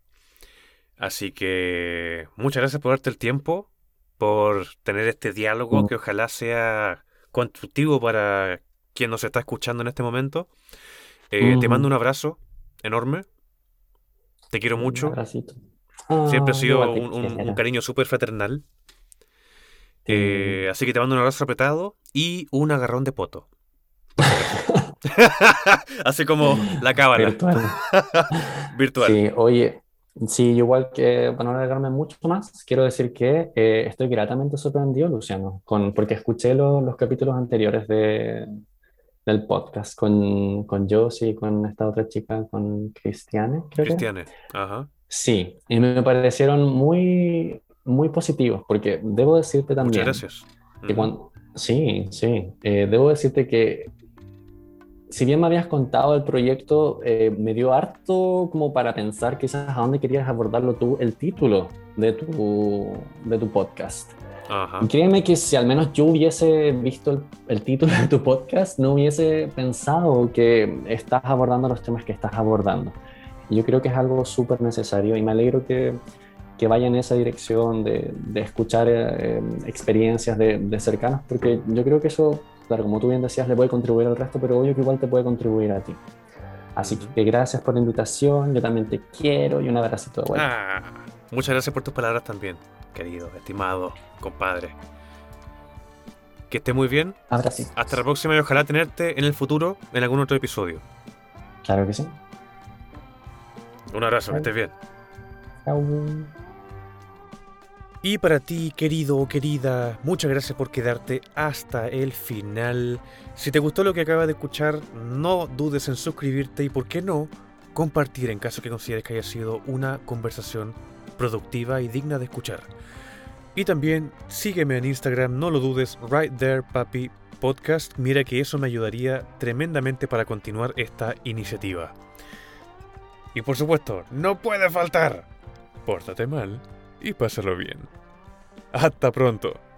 S1: Así que muchas gracias por darte el tiempo, por tener este diálogo mm. que ojalá sea constructivo para quien nos está escuchando en este momento. Eh, te mando un abrazo enorme. Te quiero mucho. Siempre ha ah, sido un, cariño súper fraternal. Eh, así que te mando un abrazo apretado y un agarrón de poto. así como la cábala.
S2: Virtual.
S1: Virtual.
S2: Sí, oye, sí, igual que para no alargarme mucho más, quiero decir que eh, estoy gratamente sorprendido, Luciano, con, porque escuché los capítulos anteriores de, del podcast con, con Josie y con esta otra chica, con Cristiane.
S1: Cristiane, ajá.
S2: Sí, y me parecieron muy, muy positivos, porque debo decirte también...
S1: Muchas gracias.
S2: Que cuando, sí, sí, eh, debo decirte que si bien me habías contado el proyecto, eh, me dio harto como para pensar quizás a dónde querías abordarlo tú, el título de tu, de tu podcast. Ajá. créeme que si al menos yo hubiese visto el, el, título de tu podcast, no hubiese pensado que estás abordando los temas que estás abordando yo creo que es algo súper necesario y me alegro que, que, vaya en esa dirección de, de escuchar eh, experiencias de, de, cercanos, porque yo creo que eso, claro, como tú bien decías, le puede contribuir al resto, pero obvio que igual te puede contribuir a ti. Así que gracias por la invitación, yo también te quiero y un abracito de vuelta.
S1: Ah, muchas gracias por tus palabras también, querido, estimado, compadre. Que esté muy bien.
S2: Abrazo.
S1: Hasta la próxima y ojalá tenerte en el futuro en algún otro episodio.
S2: Claro que sí.
S1: Un abrazo, que estés bien. Y para ti, querido o querida, muchas gracias por quedarte hasta el final. Si te gustó lo que acabas de escuchar, no dudes en suscribirte y, por qué no, compartir en caso que consideres que haya sido una conversación productiva y digna de escuchar. Y también sígueme en Instagram, no lo dudes, right there papi podcast. Mira que eso me ayudaría tremendamente para continuar esta iniciativa. Y por supuesto, no puede faltar. Pórtate mal y pásalo bien. Hasta pronto.